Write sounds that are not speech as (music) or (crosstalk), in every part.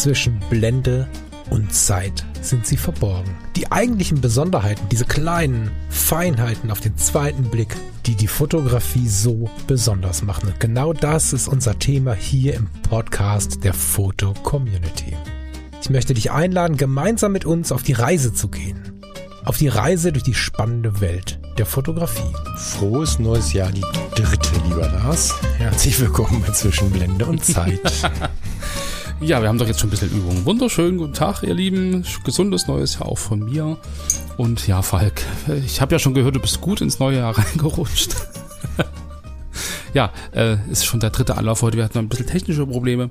zwischen Blende und Zeit sind sie verborgen. Die eigentlichen Besonderheiten, diese kleinen Feinheiten auf den zweiten Blick, die die Fotografie so besonders machen. Und genau das ist unser Thema hier im Podcast der Foto Community. Ich möchte dich einladen, gemeinsam mit uns auf die Reise zu gehen. Auf die Reise durch die spannende Welt der Fotografie. Frohes neues Jahr, die dritte, lieber Lars. Herzlich willkommen bei Zwischenblende und Zeit. (laughs) Ja, wir haben doch jetzt schon ein bisschen Übung. Wunderschönen guten Tag, ihr Lieben. Gesundes neues Jahr auch von mir. Und ja, Falk, ich habe ja schon gehört, du bist gut ins neue Jahr (laughs) reingerutscht. (laughs) ja, äh, ist schon der dritte Anlauf heute. Wir hatten ein bisschen technische Probleme.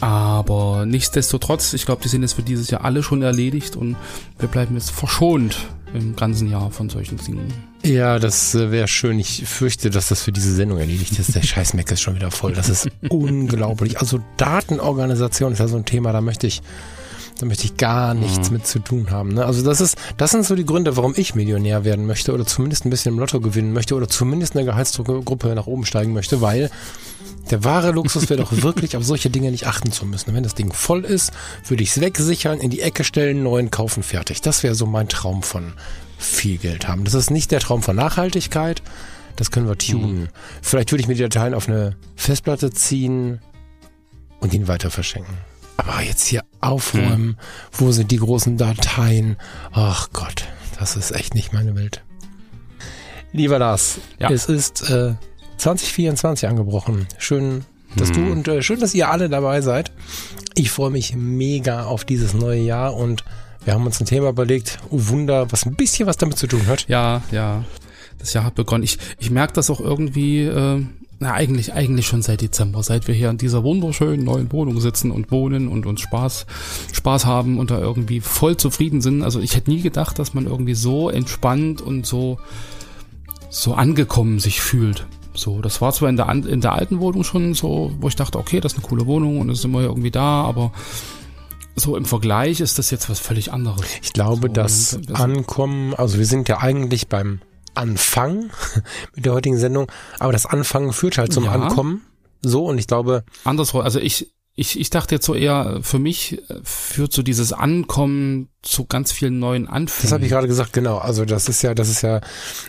Aber nichtsdestotrotz, ich glaube, die sind jetzt für dieses Jahr alle schon erledigt und wir bleiben jetzt verschont im ganzen Jahr von solchen Dingen. Ja, das äh, wäre schön. Ich fürchte, dass das für diese Sendung erledigt ist. Der scheiß Mac ist schon wieder voll. Das ist (laughs) unglaublich. Also Datenorganisation ist ja so ein Thema, da möchte ich, da möchte ich gar nichts mhm. mit zu tun haben. Ne? Also das ist, das sind so die Gründe, warum ich Millionär werden möchte oder zumindest ein bisschen im Lotto gewinnen möchte oder zumindest eine Gehaltsgruppe nach oben steigen möchte, weil der wahre Luxus wäre doch wirklich, auf solche Dinge nicht achten zu müssen. Wenn das Ding voll ist, würde ich es wegsichern, in die Ecke stellen, neuen kaufen, fertig. Das wäre so mein Traum von viel Geld haben. Das ist nicht der Traum von Nachhaltigkeit. Das können wir tunen. Mhm. Vielleicht würde ich mir die Dateien auf eine Festplatte ziehen und ihn weiter verschenken. Aber jetzt hier aufräumen, mhm. wo sind die großen Dateien? Ach Gott, das ist echt nicht meine Welt. Lieber Lars, ja. es ist äh, 2024 angebrochen. Schön, dass mhm. du und äh, schön, dass ihr alle dabei seid. Ich freue mich mega auf dieses neue Jahr und wir haben uns ein Thema überlegt, oh Wunder, was ein bisschen was damit zu tun hat. Ja, ja. Das Jahr hat begonnen. Ich, ich merke das auch irgendwie, äh, na eigentlich, eigentlich schon seit Dezember, seit wir hier in dieser wunderschönen neuen Wohnung sitzen und wohnen und uns Spaß, Spaß haben und da irgendwie voll zufrieden sind. Also ich hätte nie gedacht, dass man irgendwie so entspannt und so, so angekommen sich fühlt. So, das war zwar in der, in der alten Wohnung schon so, wo ich dachte, okay, das ist eine coole Wohnung und es ist immer irgendwie da, aber so im Vergleich ist das jetzt was völlig anderes. Ich glaube, so, das Ankommen, also wir sind ja eigentlich beim Anfang (laughs) mit der heutigen Sendung, aber das Anfangen führt halt zum ja. Ankommen. So, und ich glaube. Andersrum, also ich, ich, ich dachte jetzt so eher, für mich führt so dieses Ankommen zu ganz vielen neuen Anfängen. Das habe ich gerade gesagt, genau. Also das ist ja, das ist ja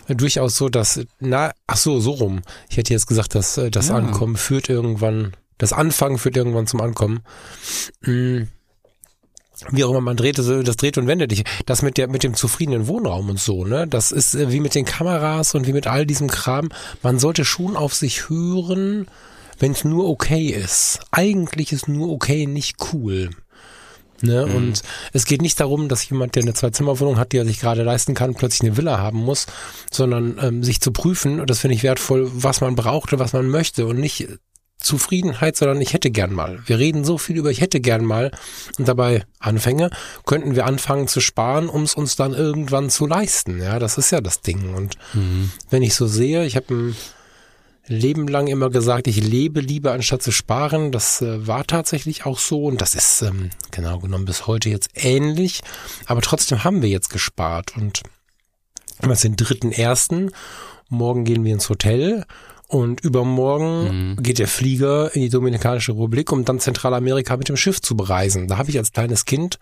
durchaus so, dass, na, ach so, so rum. Ich hätte jetzt gesagt, dass äh, das ja. Ankommen führt irgendwann, das Anfangen führt irgendwann zum Ankommen. Hm wie auch immer man dreht, das dreht und wendet dich. Das mit der, mit dem zufriedenen Wohnraum und so, ne? Das ist äh, wie mit den Kameras und wie mit all diesem Kram. Man sollte schon auf sich hören, wenn es nur okay ist. Eigentlich ist nur okay nicht cool. Ne? Mhm. Und es geht nicht darum, dass jemand, der eine Zwei-Zimmer-Wohnung hat, die er sich gerade leisten kann, plötzlich eine Villa haben muss, sondern ähm, sich zu prüfen, und das finde ich wertvoll, was man braucht und was man möchte und nicht Zufriedenheit, sondern ich hätte gern mal. Wir reden so viel über ich hätte gern mal und dabei Anfänge könnten wir anfangen zu sparen, um es uns dann irgendwann zu leisten. Ja, das ist ja das Ding. Und mhm. wenn ich so sehe, ich habe ein Leben lang immer gesagt, ich lebe lieber anstatt zu sparen. Das äh, war tatsächlich auch so und das ist ähm, genau genommen bis heute jetzt ähnlich. Aber trotzdem haben wir jetzt gespart und wir sind dritten ersten. Morgen gehen wir ins Hotel und übermorgen mhm. geht der Flieger in die Dominikanische Republik, um dann Zentralamerika mit dem Schiff zu bereisen. Da habe ich als kleines Kind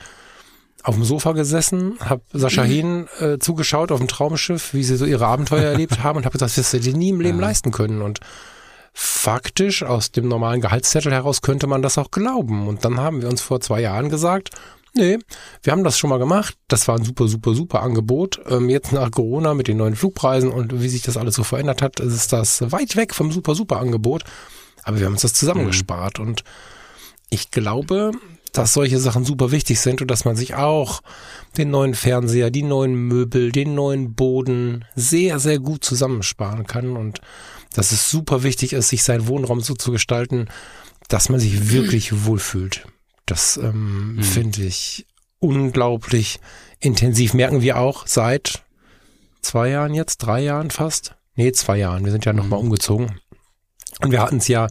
auf dem Sofa gesessen, habe Sascha mhm. Hehn äh, zugeschaut auf dem Traumschiff, wie sie so ihre Abenteuer erlebt (laughs) haben und habe gesagt, das du dir nie im Leben ja. leisten können. Und faktisch aus dem normalen Gehaltszettel heraus könnte man das auch glauben. Und dann haben wir uns vor zwei Jahren gesagt, Nee, wir haben das schon mal gemacht. Das war ein super, super, super Angebot. Ähm, jetzt nach Corona mit den neuen Flugpreisen und wie sich das alles so verändert hat, ist das weit weg vom super, super Angebot. Aber wir haben uns das zusammengespart mhm. und ich glaube, dass solche Sachen super wichtig sind und dass man sich auch den neuen Fernseher, die neuen Möbel, den neuen Boden sehr, sehr gut zusammensparen kann und dass es super wichtig ist, sich seinen Wohnraum so zu gestalten, dass man sich wirklich wohlfühlt. Das ähm, mhm. finde ich unglaublich intensiv. Merken wir auch seit zwei Jahren jetzt, drei Jahren fast. Nee, zwei Jahren. Wir sind ja nochmal mhm. umgezogen. Und wir hatten es ja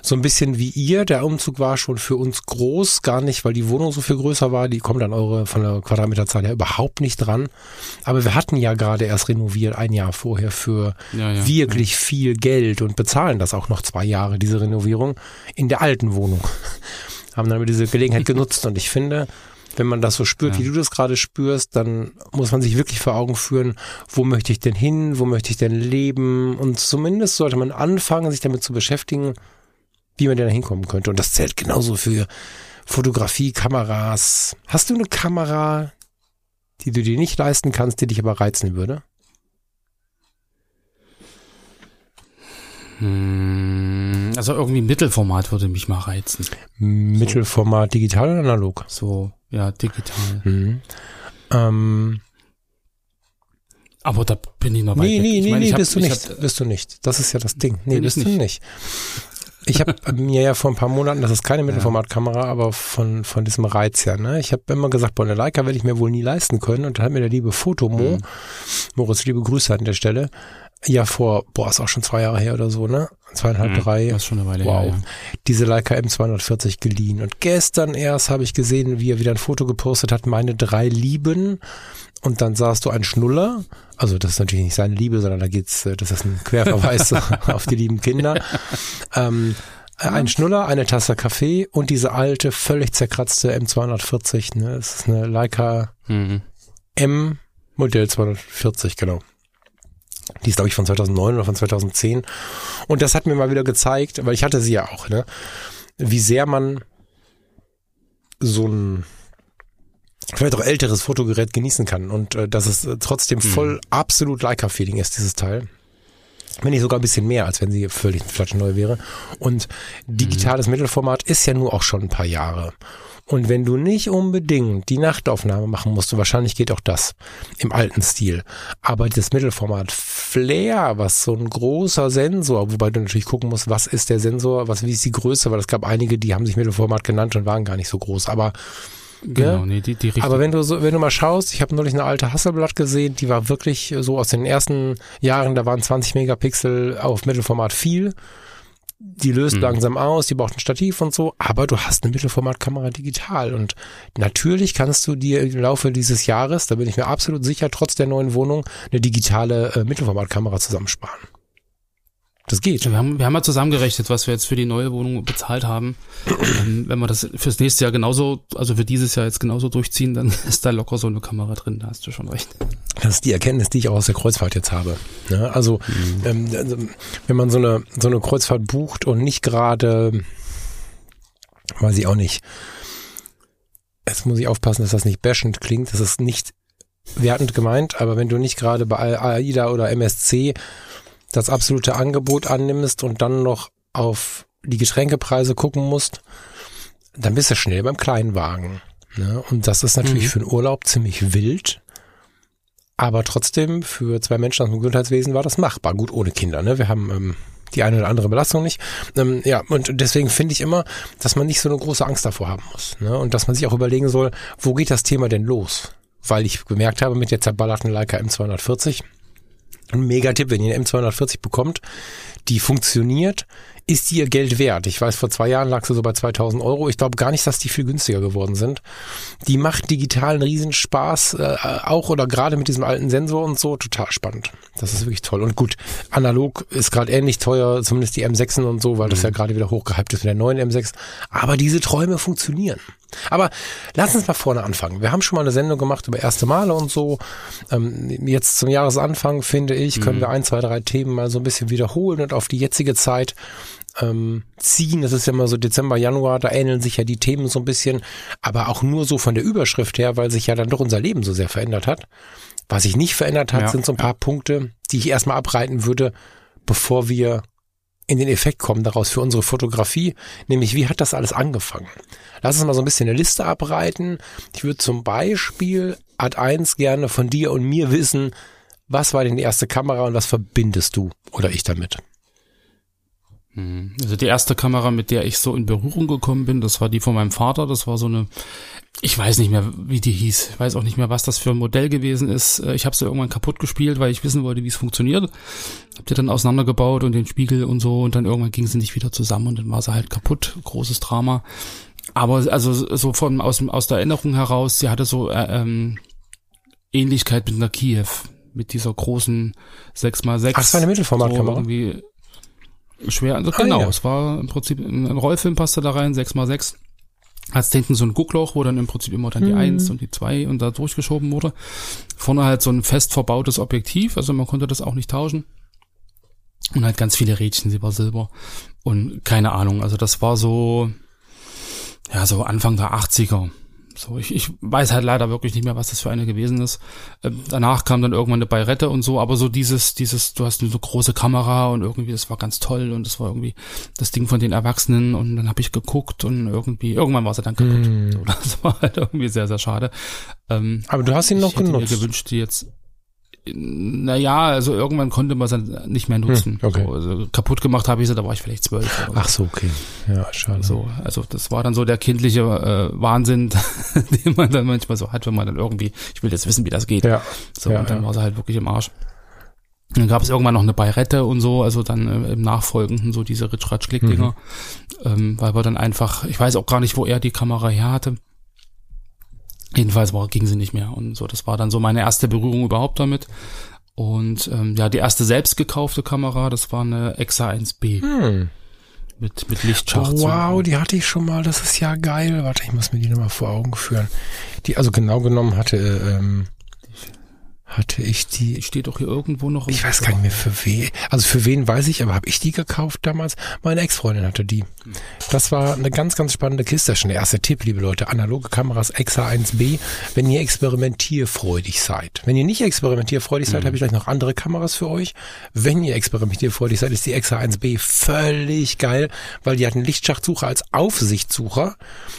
so ein bisschen wie ihr. Der Umzug war schon für uns groß, gar nicht, weil die Wohnung so viel größer war. Die kommt an eure von der Quadratmeterzahl ja überhaupt nicht dran. Aber wir hatten ja gerade erst renoviert, ein Jahr vorher für ja, ja, wirklich ja. viel Geld und bezahlen das auch noch zwei Jahre, diese Renovierung, in der alten Wohnung. Haben dann aber diese Gelegenheit (laughs) genutzt und ich finde, wenn man das so spürt, ja. wie du das gerade spürst, dann muss man sich wirklich vor Augen führen, wo möchte ich denn hin, wo möchte ich denn leben und zumindest sollte man anfangen, sich damit zu beschäftigen, wie man denn da hinkommen könnte und das zählt genauso für Fotografie, Kameras. Hast du eine Kamera, die du dir nicht leisten kannst, die dich aber reizen würde? Hm, also irgendwie Mittelformat würde mich mal reizen. Mittelformat digital oder analog? So, ja, digital. Mhm. Ähm, aber da bin ich noch weit Nee, nee, nee, nee, bist du nicht. Hab, bist du nicht. Das ist ja das Ding. Nee, bist du nicht. nicht. Ich habe (laughs) mir ja vor ein paar Monaten, das ist keine Mittelformatkamera, aber von, von diesem Reiz her, ne? Ich habe immer gesagt, boah, eine Leica werde ich mir wohl nie leisten können. Und dann hat mir der liebe Fotomo, mhm. Moritz, liebe Grüße an der Stelle, ja vor, boah, ist auch schon zwei Jahre her oder so, ne? Zweieinhalb, mhm, drei. Das ist schon eine Weile wow. her, ja. Diese Leica M240 geliehen. Und gestern erst habe ich gesehen, wie er wieder ein Foto gepostet hat, meine drei Lieben. Und dann sahst du ein Schnuller. Also das ist natürlich nicht seine Liebe, sondern da geht's, äh, das ist ein Querverweis (laughs) (laughs) auf die lieben Kinder. Ähm, ein Schnuller, eine Tasse Kaffee und diese alte, völlig zerkratzte M240. Ne? Das ist eine Leica mhm. M Modell 240, genau. Die ist, glaube ich, von 2009 oder von 2010. Und das hat mir mal wieder gezeigt, weil ich hatte sie ja auch, ne? wie sehr man so ein vielleicht auch älteres Fotogerät genießen kann und äh, dass es äh, trotzdem mhm. voll absolut Leica-Feeling ist, dieses Teil. Wenn nicht sogar ein bisschen mehr, als wenn sie völlig flatschneu wäre. Und digitales mhm. Mittelformat ist ja nur auch schon ein paar Jahre. Und wenn du nicht unbedingt die Nachtaufnahme machen musst, wahrscheinlich geht auch das im alten Stil. Aber das Mittelformat Flair, was so ein großer Sensor, wobei du natürlich gucken musst, was ist der Sensor, was, wie ist die Größe, weil es gab einige, die haben sich Mittelformat genannt und waren gar nicht so groß. Aber Genau, ja? nee, die, die Aber wenn du so, wenn du mal schaust, ich habe neulich eine alte Hasselblatt gesehen, die war wirklich so aus den ersten Jahren, da waren 20 Megapixel auf Mittelformat viel die löst mhm. langsam aus, die braucht ein Stativ und so, aber du hast eine Mittelformatkamera digital und natürlich kannst du dir im Laufe dieses Jahres, da bin ich mir absolut sicher, trotz der neuen Wohnung, eine digitale äh, Mittelformatkamera zusammensparen. Das geht. Wir haben, wir haben mal zusammengerechnet, was wir jetzt für die neue Wohnung bezahlt haben. ähm, wenn wir das fürs nächste Jahr genauso, also für dieses Jahr jetzt genauso durchziehen, dann (laughs) ist da locker so eine Kamera drin, da hast du schon recht. Das ist die Erkenntnis, die ich auch aus der Kreuzfahrt jetzt habe. Ja, also, mhm. ähm, also, wenn man so eine, so eine Kreuzfahrt bucht und nicht gerade, weiß ich auch nicht, jetzt muss ich aufpassen, dass das nicht bashend klingt, das ist nicht wertend gemeint, aber wenn du nicht gerade bei AIDA oder MSC das absolute Angebot annimmst und dann noch auf die Getränkepreise gucken musst, dann bist du schnell beim Kleinwagen. Ne? Und das ist natürlich mhm. für einen Urlaub ziemlich wild. Aber trotzdem, für zwei Menschen aus dem Gesundheitswesen war das machbar. Gut, ohne Kinder. Ne? Wir haben ähm, die eine oder andere Belastung nicht. Ähm, ja, und deswegen finde ich immer, dass man nicht so eine große Angst davor haben muss. Ne? Und dass man sich auch überlegen soll, wo geht das Thema denn los? Weil ich gemerkt habe, mit der zerballerten Leica M240, ein Megatipp, wenn ihr eine M240 bekommt, die funktioniert, ist die ihr Geld wert. Ich weiß, vor zwei Jahren lag sie so bei 2000 Euro. Ich glaube gar nicht, dass die viel günstiger geworden sind. Die macht digitalen Riesenspaß, äh, auch oder gerade mit diesem alten Sensor und so, total spannend. Das ist wirklich toll. Und gut, analog ist gerade ähnlich teuer, zumindest die M6 und so, weil das mhm. ja gerade wieder hochgehypt ist mit der neuen M6. Aber diese Träume funktionieren. Aber lass uns mal vorne anfangen. Wir haben schon mal eine Sendung gemacht über erste Male und so. Ähm, jetzt zum Jahresanfang, finde ich, können mhm. wir ein, zwei, drei Themen mal so ein bisschen wiederholen und auf die jetzige Zeit ähm, ziehen. Das ist ja immer so Dezember, Januar, da ähneln sich ja die Themen so ein bisschen, aber auch nur so von der Überschrift her, weil sich ja dann doch unser Leben so sehr verändert hat. Was sich nicht verändert hat, ja, sind so ein paar Punkte, die ich erstmal abreiten würde, bevor wir in den Effekt kommen daraus für unsere Fotografie, nämlich wie hat das alles angefangen? Lass uns mal so ein bisschen eine Liste abreiten. Ich würde zum Beispiel Ad 1 gerne von dir und mir wissen, was war denn die erste Kamera und was verbindest du oder ich damit? Mhm. Also die erste Kamera, mit der ich so in Berührung gekommen bin, das war die von meinem Vater. Das war so eine, ich weiß nicht mehr, wie die hieß. Ich weiß auch nicht mehr, was das für ein Modell gewesen ist. Äh, ich habe sie irgendwann kaputt gespielt, weil ich wissen wollte, wie es funktioniert. Hab die dann auseinandergebaut und den Spiegel und so und dann irgendwann ging sie nicht wieder zusammen und dann war sie halt kaputt. Großes Drama. Aber also so von aus, aus der Erinnerung heraus, sie hatte so äh, ähm, Ähnlichkeit mit einer Kiew, mit dieser großen 6x6. Ach, das war eine Mittelformatkamera. So schwer, also ah, genau, ja. es war im Prinzip ein Rollfilm passte da rein, 6x6. Hat's hinten so ein Guckloch, wo dann im Prinzip immer dann die Mhm. Eins und die Zwei und da durchgeschoben wurde. Vorne halt so ein fest verbautes Objektiv, also man konnte das auch nicht tauschen. Und halt ganz viele Rädchen, Silber, Silber. Und keine Ahnung, also das war so, ja, so Anfang der 80er. So, ich, ich weiß halt leider wirklich nicht mehr, was das für eine gewesen ist. Ähm, danach kam dann irgendwann eine Bayrette und so, aber so dieses, dieses, du hast eine so große Kamera und irgendwie, das war ganz toll und das war irgendwie das Ding von den Erwachsenen und dann habe ich geguckt und irgendwie, irgendwann war sie dann kaputt. Hm. (laughs) So, das war halt irgendwie sehr, sehr schade. Ähm, Aber du hast ihn noch ich hätte genutzt. mir gewünscht, die jetzt. Naja, also irgendwann konnte man sie dann nicht mehr nutzen. Hm, okay. so, also kaputt gemacht habe ich sie, da war ich vielleicht zwölf. Ach so, okay. Ja, schade. so, also das war dann so der kindliche äh, Wahnsinn, (laughs) den man dann manchmal so hat, wenn man dann irgendwie, ich will jetzt wissen, wie das geht. Ja. So, ja, und dann ja. war sie halt wirklich im Arsch. Dann gab es irgendwann noch eine Bayrette und so, also dann äh, im Nachfolgenden so diese Ritsch-Ratsch-Klick-Dinger, ähm, weil wir dann einfach, ich weiß auch gar nicht, wo er die Kamera her hatte. Jedenfalls war, ging sie nicht mehr und so, das war dann so meine erste Berührung überhaupt damit. Und ähm, ja, die erste selbst gekaufte Kamera, das war eine Exa 1B Hm. mit, mit Oh, Lichtschachtzug. wow, die hatte ich schon mal. Das ist ja geil. Warte, ich muss mir die nochmal vor Augen führen. Die, also genau genommen hatte, ähm, hatte ich die. Die steht doch hier irgendwo noch. Ich weiß gar nicht mehr für wen. Also für wen weiß ich, aber habe ich die gekauft damals? Meine Ex-Freundin hatte die. Das war eine ganz, ganz spannende Kiste. Schon der erste Tipp, liebe Leute. Analoge Kameras Exa 1B. Wenn ihr experimentierfreudig seid. Wenn ihr nicht experimentierfreudig seid, habe ich gleich noch andere Kameras für euch. Wenn ihr experimentierfreudig seid, ist die Exa 1B völlig geil, weil die hat einen Lichtschachtsucher als Aufsichtssucher.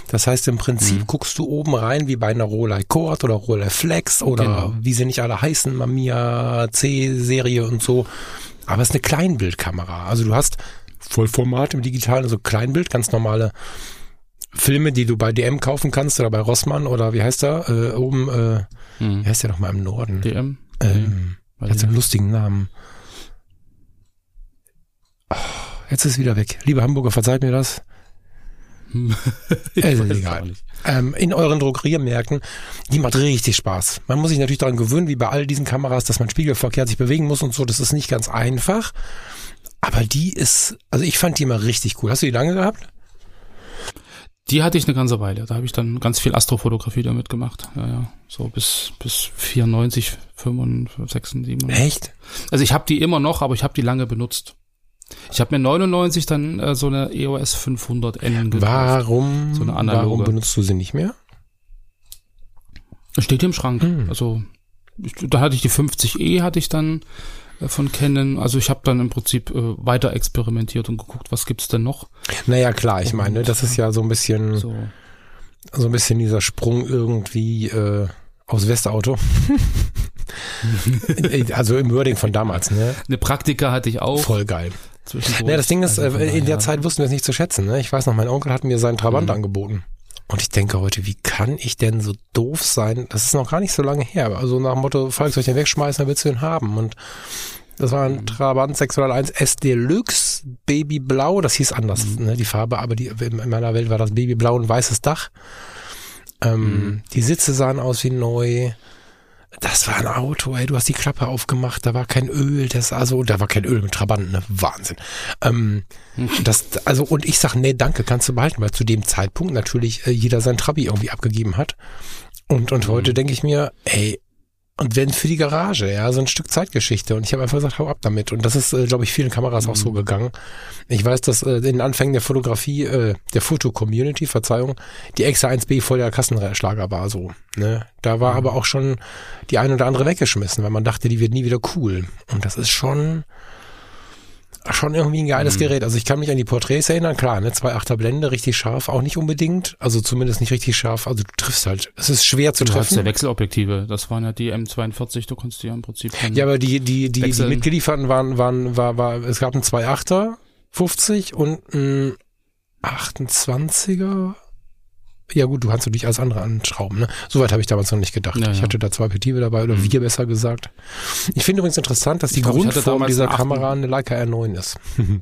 Das heißt, im Prinzip guckst du oben rein wie bei einer Rolei Cord oder Rolei Flex oder Genau. wie sie nicht alle heißen, Mamiya C-Serie und so. Aber es ist eine Kleinbildkamera. Also du hast Vollformat im Digitalen, also Kleinbild, ganz normale Filme, die du bei DM kaufen kannst oder bei Rossmann oder wie heißt der? Äh, oben, äh, Hm. wie heißt der noch mal im Norden? DM? Ähm, Weiß hat so einen lustigen Namen. Ah, Jetzt ist es wieder weg. Liebe Hamburger, verzeiht mir das. (laughs) Weiß egal. ähm, in euren Drogeriemärkten, die macht richtig Spaß. Man muss sich natürlich daran gewöhnen, wie bei all diesen Kameras, dass man spiegelverkehrt sich bewegen muss und so. Das ist nicht ganz einfach. Aber die ist, also ich fand die immer richtig cool. Hast du die lange gehabt? Die hatte ich eine ganze Weile. Da habe ich dann ganz viel Astrofotografie damit gemacht. Ja, ja. So bis, bis 94, 95, 96. Echt? Also ich habe die immer noch, aber ich habe die lange benutzt. Ich habe mir 99 dann äh, so eine EOS 500N gekauft. Warum, So eine analoge. warum benutzt du sie nicht mehr? Steht hier im Schrank. Hm. Also ich, da hatte ich die 50E hatte ich dann äh, von Canon. Also ich habe dann im Prinzip äh, weiter experimentiert und geguckt, was gibt's denn noch. Naja, klar, ich meine, das ist ja so ein bisschen, so, So. ein bisschen dieser Sprung irgendwie äh, aus Westauto. (laughs) (laughs) also im Wording von damals, ne? Eine Praktika hatte ich auch. Voll geil. Zwischendurch. Ja, das Ding ist, Also äh, in der Zeit wussten wir es nicht zu schätzen. Ne? Ich weiß noch, mein Onkel hat mir seinen Trabant Mhm. angeboten. Und ich denke heute, wie kann ich denn so doof sein? Das ist noch gar nicht so lange her. Also nach dem Motto, Falk, soll ich den wegschmeißen, dann willst du ihn haben. Und das war ein Mhm. Trabant 601 S Deluxe Babyblau. Das hieß anders, Mhm. ne, die Farbe, aber die, in meiner Welt war das Babyblau und weißes Dach. Ähm, Mhm. Die Sitze sahen aus wie neu. Das war ein Auto, ey, du hast die Klappe aufgemacht, da war kein Öl, das also, da war kein Öl mit Trabant, ne? Wahnsinn. Ähm, das, also, und ich sag, nee, danke, kannst du behalten, weil zu dem Zeitpunkt natürlich äh, jeder sein Trabi irgendwie abgegeben hat. Und, und heute denke ich mir, ey, und wenn für die Garage, ja, so ein Stück Zeitgeschichte. Und ich habe einfach gesagt, hau ab damit. Und das ist, äh, glaube ich, vielen Kameras auch so gegangen. Ich weiß, dass äh, in den Anfängen der Fotografie, äh, der Foto-Community, Verzeihung, die Exa 1B voll der Kassenschlager war so. Ne? Da war aber auch schon die ein oder andere weggeschmissen, weil man dachte, die wird nie wieder cool. Und das ist schon schon irgendwie ein geiles Gerät. Also ich kann mich an die Porträts erinnern, klar, ne, zwei Achter Blende, richtig scharf, auch nicht unbedingt, also zumindest nicht richtig scharf. Also du triffst halt. Es ist schwer zu Du treffen. Wechselobjektive. Das waren ja die M42. Du konntest die ja im Prinzip Ja, aber die die die, die mitgelieferten waren waren war war es gab einen 2,8er 50 und ein 28er. Ja gut, du kannst natürlich alles andere anschrauben. Ne? Soweit habe ich damals noch nicht gedacht. Ja, Ich ja. hatte da zwei Objektive dabei oder wir besser gesagt. Ich finde übrigens interessant, dass die glaub, ich Grundform dieser einen Kamera eine Leica R9 ist. (laughs)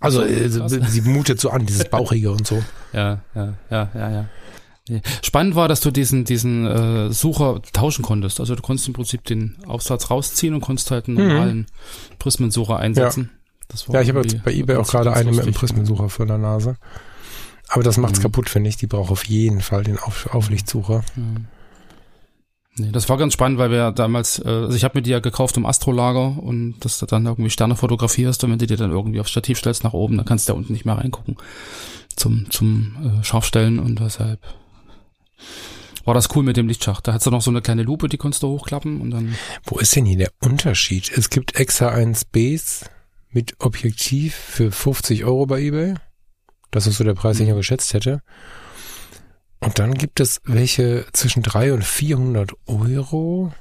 Also äh, sie mutet so an, dieses Bauchige und so. (laughs) Ja, ja, ja, ja, ja. Spannend war, dass du diesen, diesen äh, Sucher tauschen konntest. Also du konntest im Prinzip den Aufsatz rausziehen und konntest halt einen normalen Prismensucher einsetzen. Das war Mhm. Ja, ich habe jetzt bei eBay auch gerade ganz eine mit einem. Prismensucher vor der Nase. Aber das macht's mhm. kaputt, finde ich. Die braucht auf jeden Fall den auf Auflichtsucher. Mhm. Nee, das war ganz spannend, weil wir damals, äh, also ich habe mir die ja gekauft im Astrolager und dass du dann irgendwie Sterne fotografierst und wenn du dir dann irgendwie aufs Stativ stellst nach oben, dann kannst du da unten nicht mehr reingucken zum, zum äh, Scharfstellen und deshalb war das cool mit dem Lichtschacht. Da hat's dann noch so eine kleine Lupe, die konntest du hochklappen und dann. Wo ist denn hier der Unterschied? Es gibt Exa 1 Base mit Objektiv für 50 Euro bei eBay. Das ist so der Preis, den ich ja geschätzt hätte. Und dann gibt es welche zwischen 300 und 400 Euro.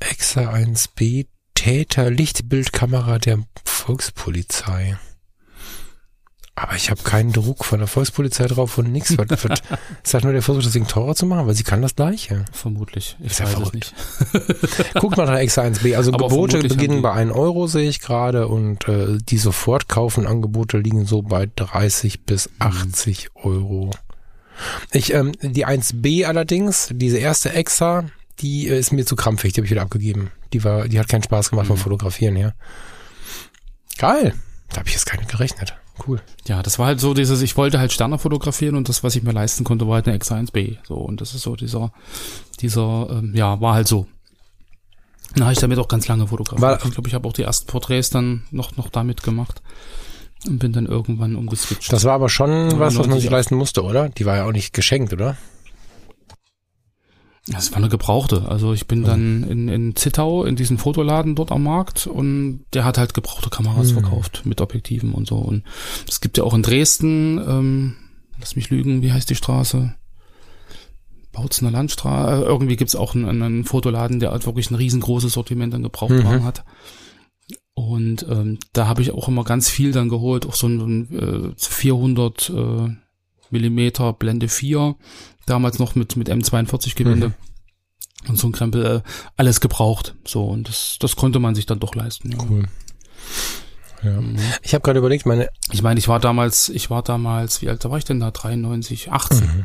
Exa 1B Täter Lichtbildkamera der Volkspolizei. Aber ich habe keinen Druck von der Volkspolizei drauf und nichts. Ist halt nur der Versuch, das Ding teurer zu machen, weil sie kann das Gleiche. Vermutlich. Ich weiß es nicht. (laughs) Guck mal nach X1B. Also Aber Gebote beginnen bei 1 Euro, sehe ich gerade. Und äh, die Sofortkaufen-Angebote liegen so bei 30 bis 80 mhm. Euro. Ich, ähm, die 1B allerdings, diese erste Exa, die äh, ist mir zu krampfig, die habe ich wieder abgegeben. Die war, die hat keinen Spaß gemacht mhm. beim Fotografieren, ja. Geil. Da habe ich jetzt gar nicht gerechnet. Cool. Ja, das war halt so dieses, ich wollte halt Sterne fotografieren und das, was ich mir leisten konnte, war halt eine X1B. So, und das ist so dieser, dieser, ähm, ja, war halt so. Na, ich damit auch ganz lange fotografiert. War, ich glaube, ich habe auch die ersten Porträts dann noch, noch damit gemacht und bin dann irgendwann umgeswitcht. Das war aber schon was, was man sich leisten musste, oder? Die war ja auch nicht geschenkt, oder? Das war eine gebrauchte. Also ich bin dann in, in Zittau in diesem Fotoladen dort am Markt und der hat halt gebrauchte Kameras mhm. verkauft mit Objektiven und so. Und es gibt ja auch in Dresden, ähm, lass mich lügen, wie heißt die Straße? Bautzener Landstraße. Äh, irgendwie gibt's auch einen, einen Fotoladen, der halt wirklich ein riesengroßes Sortiment an Gebrauchtwagen mhm. hat. Und ähm, da habe ich auch immer ganz viel dann geholt, auch so ein äh, 400 äh, Millimeter Blende 4 damals noch mit, mit M42-Gewinde. Mhm. Und so ein Krempel, äh, alles gebraucht. So, und das, das konnte man sich dann doch leisten. Ja. Cool. Ja. Mhm. Ich habe gerade überlegt, meine. Ich meine, ich war damals, ich war damals, wie alt war ich denn da? 93, 18. Mhm.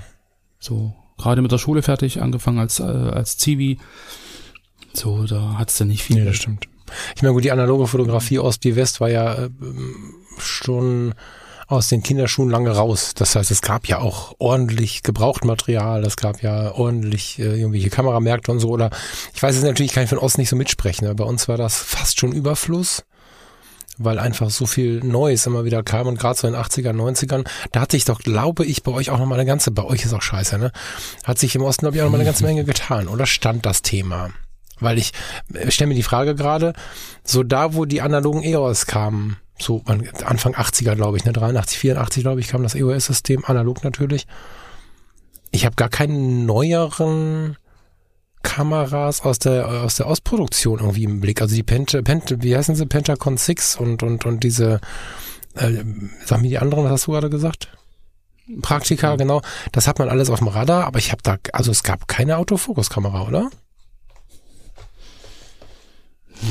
So, gerade mit der Schule fertig, angefangen als, äh, als Zivi. So, da hat's dann nicht viel. Nee, das stimmt. Ich meine, gut, die analoge Fotografie Ost wie West war ja äh, schon aus den Kinderschuhen lange raus. Das heißt, es gab ja auch ordentlich Gebrauchtmaterial, es gab ja ordentlich äh, irgendwelche Kameramärkte und so. Oder ich weiß es natürlich, kann ich von Ost nicht so mitsprechen, aber bei uns war das fast schon Überfluss weil einfach so viel Neues immer wieder kam und gerade so in den 80ern, 90ern, da hat sich doch, glaube ich, bei euch auch nochmal eine ganze, bei euch ist auch scheiße, ne? Hat sich im Osten, glaube ich, auch nochmal eine ganze Menge getan, oder stand das Thema? Weil ich, ich stelle mir die Frage gerade, so da, wo die analogen EOS kamen, so Anfang 80er, glaube ich, ne, 83, 84, glaube ich, kam das EOS-System, analog natürlich. Ich habe gar keinen neueren Kameras aus der aus der Ausproduktion irgendwie im Blick. Also die Penta, Penta wie heißen sie, Pentacon 6 und und und diese äh, sag mir die anderen, was hast du gerade gesagt? Praktika, genau. Das hat man alles auf dem Radar, aber ich habe da, also es gab keine Autofokuskamera, oder?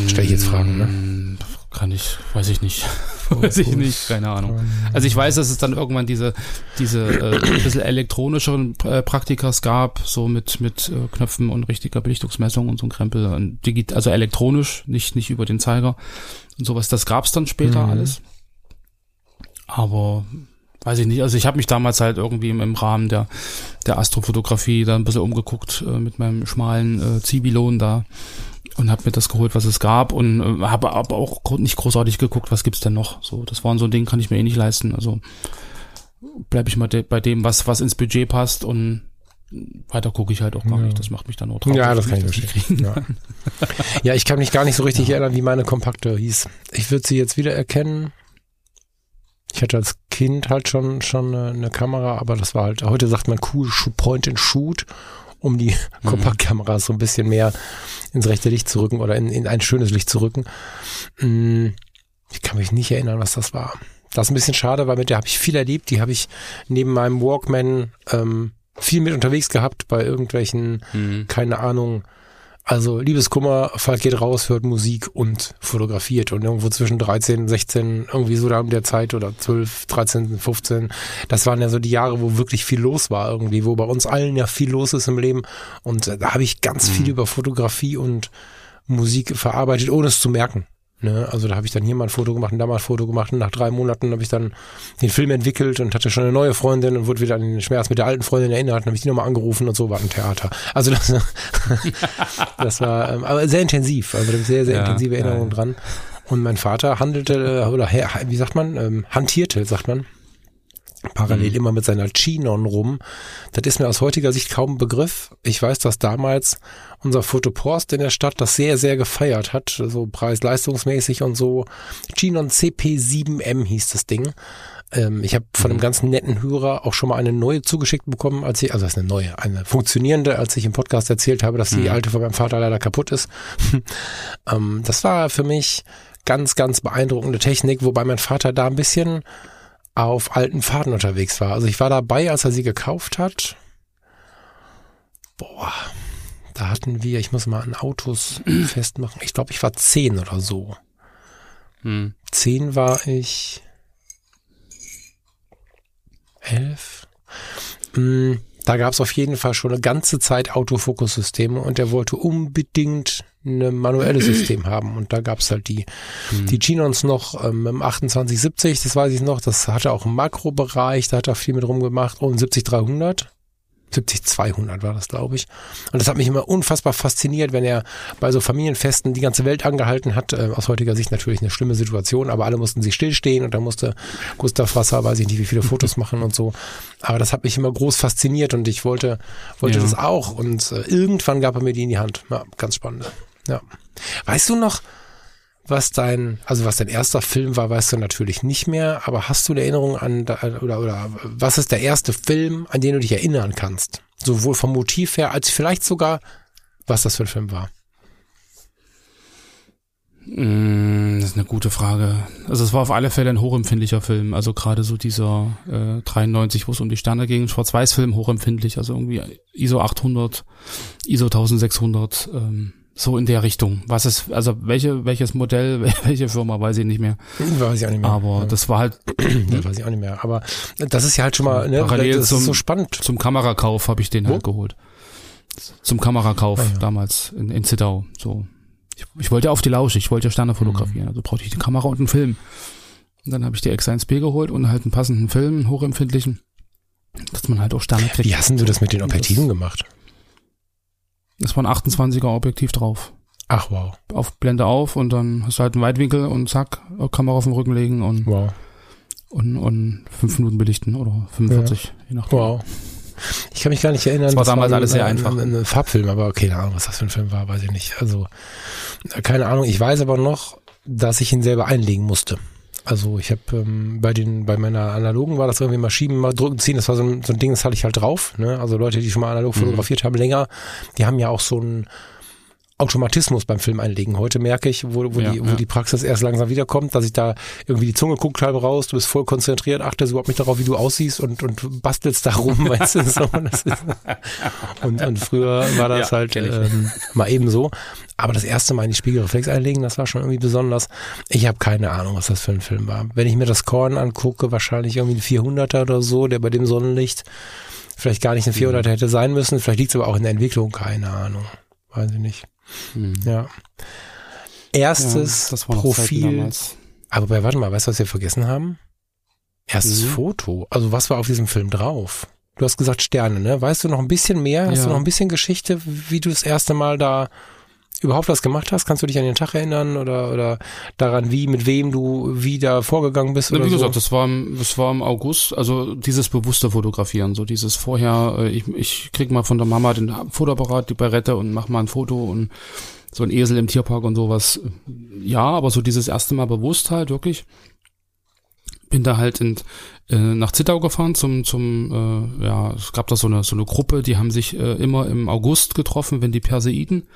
Stell ich jetzt Fragen, ne? Hm, kann ich, weiß ich nicht. (laughs) weiß ich nicht, keine Ahnung. Also ich weiß, dass es dann irgendwann diese, diese äh, ein bisschen elektronischeren äh, Praktikas gab, so mit, mit äh, Knöpfen und richtiger Belichtungsmessung und so ein Krempel. Und digit also elektronisch, nicht, nicht über den Zeiger und sowas. Das gab's dann später mhm. alles. Aber weiß ich nicht. Also ich habe mich damals halt irgendwie im, im, Rahmen der, der Astrofotografie da ein bisschen umgeguckt äh, mit meinem schmalen äh, Zibilon da und habe mir das geholt, was es gab und äh, habe aber auch nicht großartig geguckt, was gibt's denn noch. So, das war so ein Ding, kann ich mir eh nicht leisten. Also bleibe ich mal de bei dem, was was ins Budget passt und weiter gucke ich halt auch gar ja. nicht. Das macht mich dann auch traurig. Ja, das kann ich verstehen. Ja. (laughs) ja, ich kann mich gar nicht so richtig ja. erinnern, wie meine Kompakte hieß. Ich würde sie jetzt wieder erkennen. Ich hatte als Kind halt schon schon eine, eine Kamera, aber das war halt, heute sagt man cool Point and Shoot um die mhm. Kompaktkameras so ein bisschen mehr ins rechte Licht zu rücken oder in, in ein schönes Licht zu rücken. Mm, ich kann mich nicht erinnern, was das war. Das ist ein bisschen schade, weil mit der habe ich viel erlebt. Die habe ich neben meinem Walkman ähm, viel mit unterwegs gehabt bei irgendwelchen, mhm. keine Ahnung, also Liebeskummer, Falk geht raus, hört Musik und fotografiert und irgendwo zwischen 13, 16, irgendwie so da um der Zeit oder 12, 13, 15. Das waren ja so die Jahre, wo wirklich viel los war irgendwie, wo bei uns allen ja viel los ist im Leben und äh, da habe ich ganz mhm. viel über Fotografie und Musik verarbeitet, ohne es zu merken. Ne? Also da habe ich dann hier mal ein Foto gemacht und da mal ein Foto gemacht und nach drei Monaten habe ich dann den Film entwickelt und hatte schon eine neue Freundin und wurde wieder an den Schmerz mit der alten Freundin erinnert und habe ich die nochmal angerufen und so war ein Theater. Also das, (laughs) das war ähm, aber sehr intensiv, also da sehr, sehr ja, intensive Erinnerungen ja. dran. Und mein Vater handelte, äh, oder wie sagt man, ähm, hantierte, sagt man, parallel mhm. immer mit seiner Chinon rum. Das ist mir aus heutiger Sicht kaum ein Begriff. Ich weiß, dass damals unser Fotopost in der Stadt das sehr, sehr gefeiert hat, so preis-leistungsmäßig und so. Chinon CP7M hieß das Ding. Ähm, ich habe von einem mhm. ganz netten Hörer auch schon mal eine neue zugeschickt bekommen, als ich, also das ist eine neue, eine funktionierende, als ich im Podcast erzählt habe, dass die mhm. alte von meinem Vater leider kaputt ist. (laughs) ähm, das war für mich ganz, ganz beeindruckende Technik, wobei mein Vater da ein bisschen auf alten Faden unterwegs war. Also ich war dabei, als er sie gekauft hat. Boah, da hatten wir, ich muss mal an Autos (clears throat) festmachen. Ich glaube, ich war zehn oder so. Hm. Zehn war ich. Elf. Hm, da gab es auf jeden Fall schon eine ganze Zeit Autofokussysteme und er wollte unbedingt ein manuelles (clears throat) System haben. Und da gab's halt die, mhm. die Genons noch ähm, im 2870, das weiß ich noch, das hatte auch einen Makrobereich, da hat er viel mit rumgemacht und 70300. 70 200 war das, glaube ich. Und das hat mich immer unfassbar fasziniert, wenn er bei so Familienfesten die ganze Welt angehalten hat. Äh, aus heutiger Sicht natürlich eine schlimme Situation, aber alle mussten sich stillstehen und da musste Gustav Wasser, weiß ich nicht, wie viele Fotos (laughs) machen und so. Aber das hat mich immer groß fasziniert und ich wollte, wollte ja. das auch. Und äh, irgendwann gab er mir die in die Hand. Ja, ganz spannend. Ja. Weißt du noch, was dein, also was dein erster Film war, weißt du natürlich nicht mehr, aber hast du eine Erinnerung an, oder, oder was ist der erste Film, an den du dich erinnern kannst? Sowohl vom Motiv her, als vielleicht sogar, was das für ein Film war? Mm, das ist eine gute Frage. Also es war auf alle Fälle ein hochempfindlicher Film. Also gerade so dieser äh, 93, wo es um die Sterne ging, Schwarz-Weiß-Film, hochempfindlich. Also irgendwie ISO 800, ISO 1600, ähm, so in der Richtung. Was ist, also welche, welches Modell, (laughs) welche Firma, weiß ich nicht mehr. Weiß ich auch nicht mehr. Aber ja. das war halt. (clears throat) ja, weiß ich auch nicht mehr. Aber das ist ja halt schon mal, ne, Parallel das zum, ist so spannend. Zum Kamerakauf habe ich den Wo? halt geholt. Zum Kamerakauf ah, ja. damals in, in Zittau. So. Ich, ich wollte auf die Lausche, ich wollte Sterne fotografieren. Mhm. Also brauchte ich die Kamera und einen Film. Und dann habe ich die X1P geholt und halt einen passenden Film, einen hochempfindlichen, dass man halt auch Sterne kriegt. Wie hast du das mit den Objektiven gemacht? Es war ein 28er Objektiv drauf. Ach wow. Auf Blende auf und dann hast du halt einen Weitwinkel und zack, Kamera auf den Rücken legen und, wow. und, und fünf Minuten belichten oder 45, ja. je nachdem. Wow. Ich kann mich gar nicht erinnern. Das war das damals war alles sehr ein, einfach. Ein, ein Farbfilm, aber keine Ahnung, was das für ein Film war, weiß ich nicht. Also, keine Ahnung. Ich weiß aber noch, dass ich ihn selber einlegen musste. Also ich habe ähm, bei den bei meiner analogen war das irgendwie mal schieben, mal drücken, ziehen. Das war so ein, so ein Ding, das hatte ich halt drauf. Ne? Also Leute, die schon mal analog mhm. fotografiert haben, länger, die haben ja auch so ein Automatismus beim Film einlegen. Heute merke ich, wo, wo, ja, die, wo ja. die Praxis erst langsam wiederkommt, dass ich da irgendwie die Zunge guckt halb raus, du bist voll konzentriert, achtest überhaupt nicht darauf, wie du aussiehst und, und bastelst da rum, (laughs) weißt du, so. Ist, (laughs) und, und früher war das ja, halt ähm, mal eben so. Aber das erste Mal in die Spiegelreflex einlegen, das war schon irgendwie besonders. Ich habe keine Ahnung, was das für ein Film war. Wenn ich mir das Korn angucke, wahrscheinlich irgendwie ein 400er oder so, der bei dem Sonnenlicht vielleicht gar nicht ein 400er mhm. hätte sein müssen. Vielleicht liegt es aber auch in der Entwicklung, keine Ahnung. Weiß ich nicht. Hm. Ja. Erstes ja, Profil. Aber warte mal, weißt du, was wir vergessen haben? Erstes mhm. Foto. Also was war auf diesem Film drauf? Du hast gesagt Sterne, ne? Weißt du noch ein bisschen mehr? Hast ja. du noch ein bisschen Geschichte, wie du das erste Mal da überhaupt was gemacht hast? Kannst du dich an den Tag erinnern oder, oder daran, wie, mit wem du wie da vorgegangen bist? Ja, wie gesagt, so? das war, im, das war im August, also dieses bewusste Fotografieren, so dieses vorher, äh, ich, ich krieg mal von der Mama den Fotoapparat, die Barrette und mach mal ein Foto und so ein Esel im Tierpark und sowas. Ja, aber so dieses erste Mal bewusst halt, wirklich. Bin da halt in, äh, nach Zittau gefahren zum, zum, äh, ja, es gab da so eine, so eine Gruppe, die haben sich äh, immer im August getroffen, wenn die Perseiden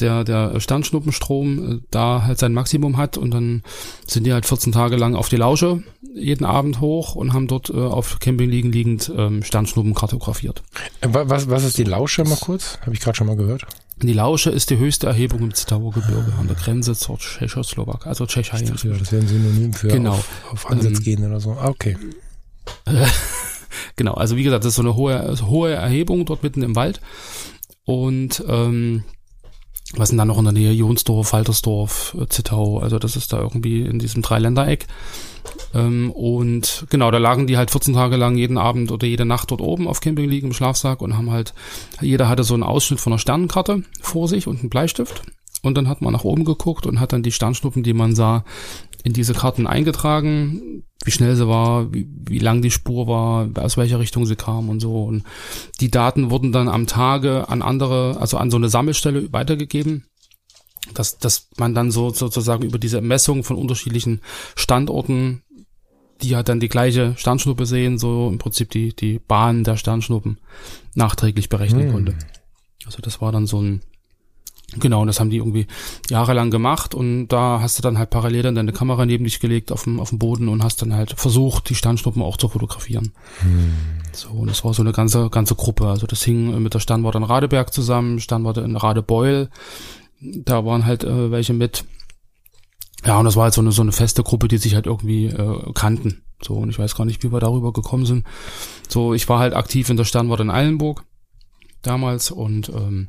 der, der Sternschnuppenstrom äh, da halt sein Maximum hat und dann sind die halt 14 Tage lang auf die Lausche jeden Abend hoch und haben dort äh, auf Campingliegen liegend ähm, Sternschnuppen kartografiert. Äh, was, was ist die Lausche mal kurz? Habe ich gerade schon mal gehört. Die Lausche ist die höchste Erhebung im Zittauer Gebirge an der Grenze zur Tschechoslowakei, also Tschechien. Das wäre ein Synonym für genau. auf, auf Ansatz ähm, gehen oder so. Ah, okay. (laughs) genau, also wie gesagt, das ist so eine hohe, hohe Erhebung dort mitten im Wald. Und ähm, was sind da noch in der Nähe? Jonsdorf, Faltersdorf, äh, Zittau, also das ist da irgendwie in diesem Dreiländereck. Ähm, und genau, da lagen die halt 14 Tage lang jeden Abend oder jede Nacht dort oben auf Camping liegen im Schlafsack und haben halt, jeder hatte so einen Ausschnitt von einer Sternenkarte vor sich und einen Bleistift. Und dann hat man nach oben geguckt und hat dann die Sternschnuppen, die man sah, in diese Karten eingetragen, wie schnell sie war, wie, wie lang die Spur war, aus welcher Richtung sie kam und so. Und die Daten wurden dann am Tage an andere, also an so eine Sammelstelle weitergegeben, dass, dass man dann so sozusagen über diese Messung von unterschiedlichen Standorten, die hat dann die gleiche Sternschnuppe sehen, so im Prinzip die, die Bahn der Sternschnuppen nachträglich berechnen hm. konnte. Also das war dann so ein Genau, und das haben die irgendwie jahrelang gemacht und da hast du dann halt parallel dann deine Kamera neben dich gelegt auf dem, auf dem Boden und hast dann halt versucht, die Sternschnuppen auch zu fotografieren. Hm. So, und das war so eine ganze, ganze Gruppe. Also das hing mit der Sternwarte in Radeberg zusammen, Sternwarte in Radebeul. Da waren halt äh, welche mit. Ja, und das war halt so eine, so eine feste Gruppe, die sich halt irgendwie äh, kannten. So, und ich weiß gar nicht, wie wir darüber gekommen sind. So, ich war halt aktiv in der Sternwarte in Eilenburg damals und ähm,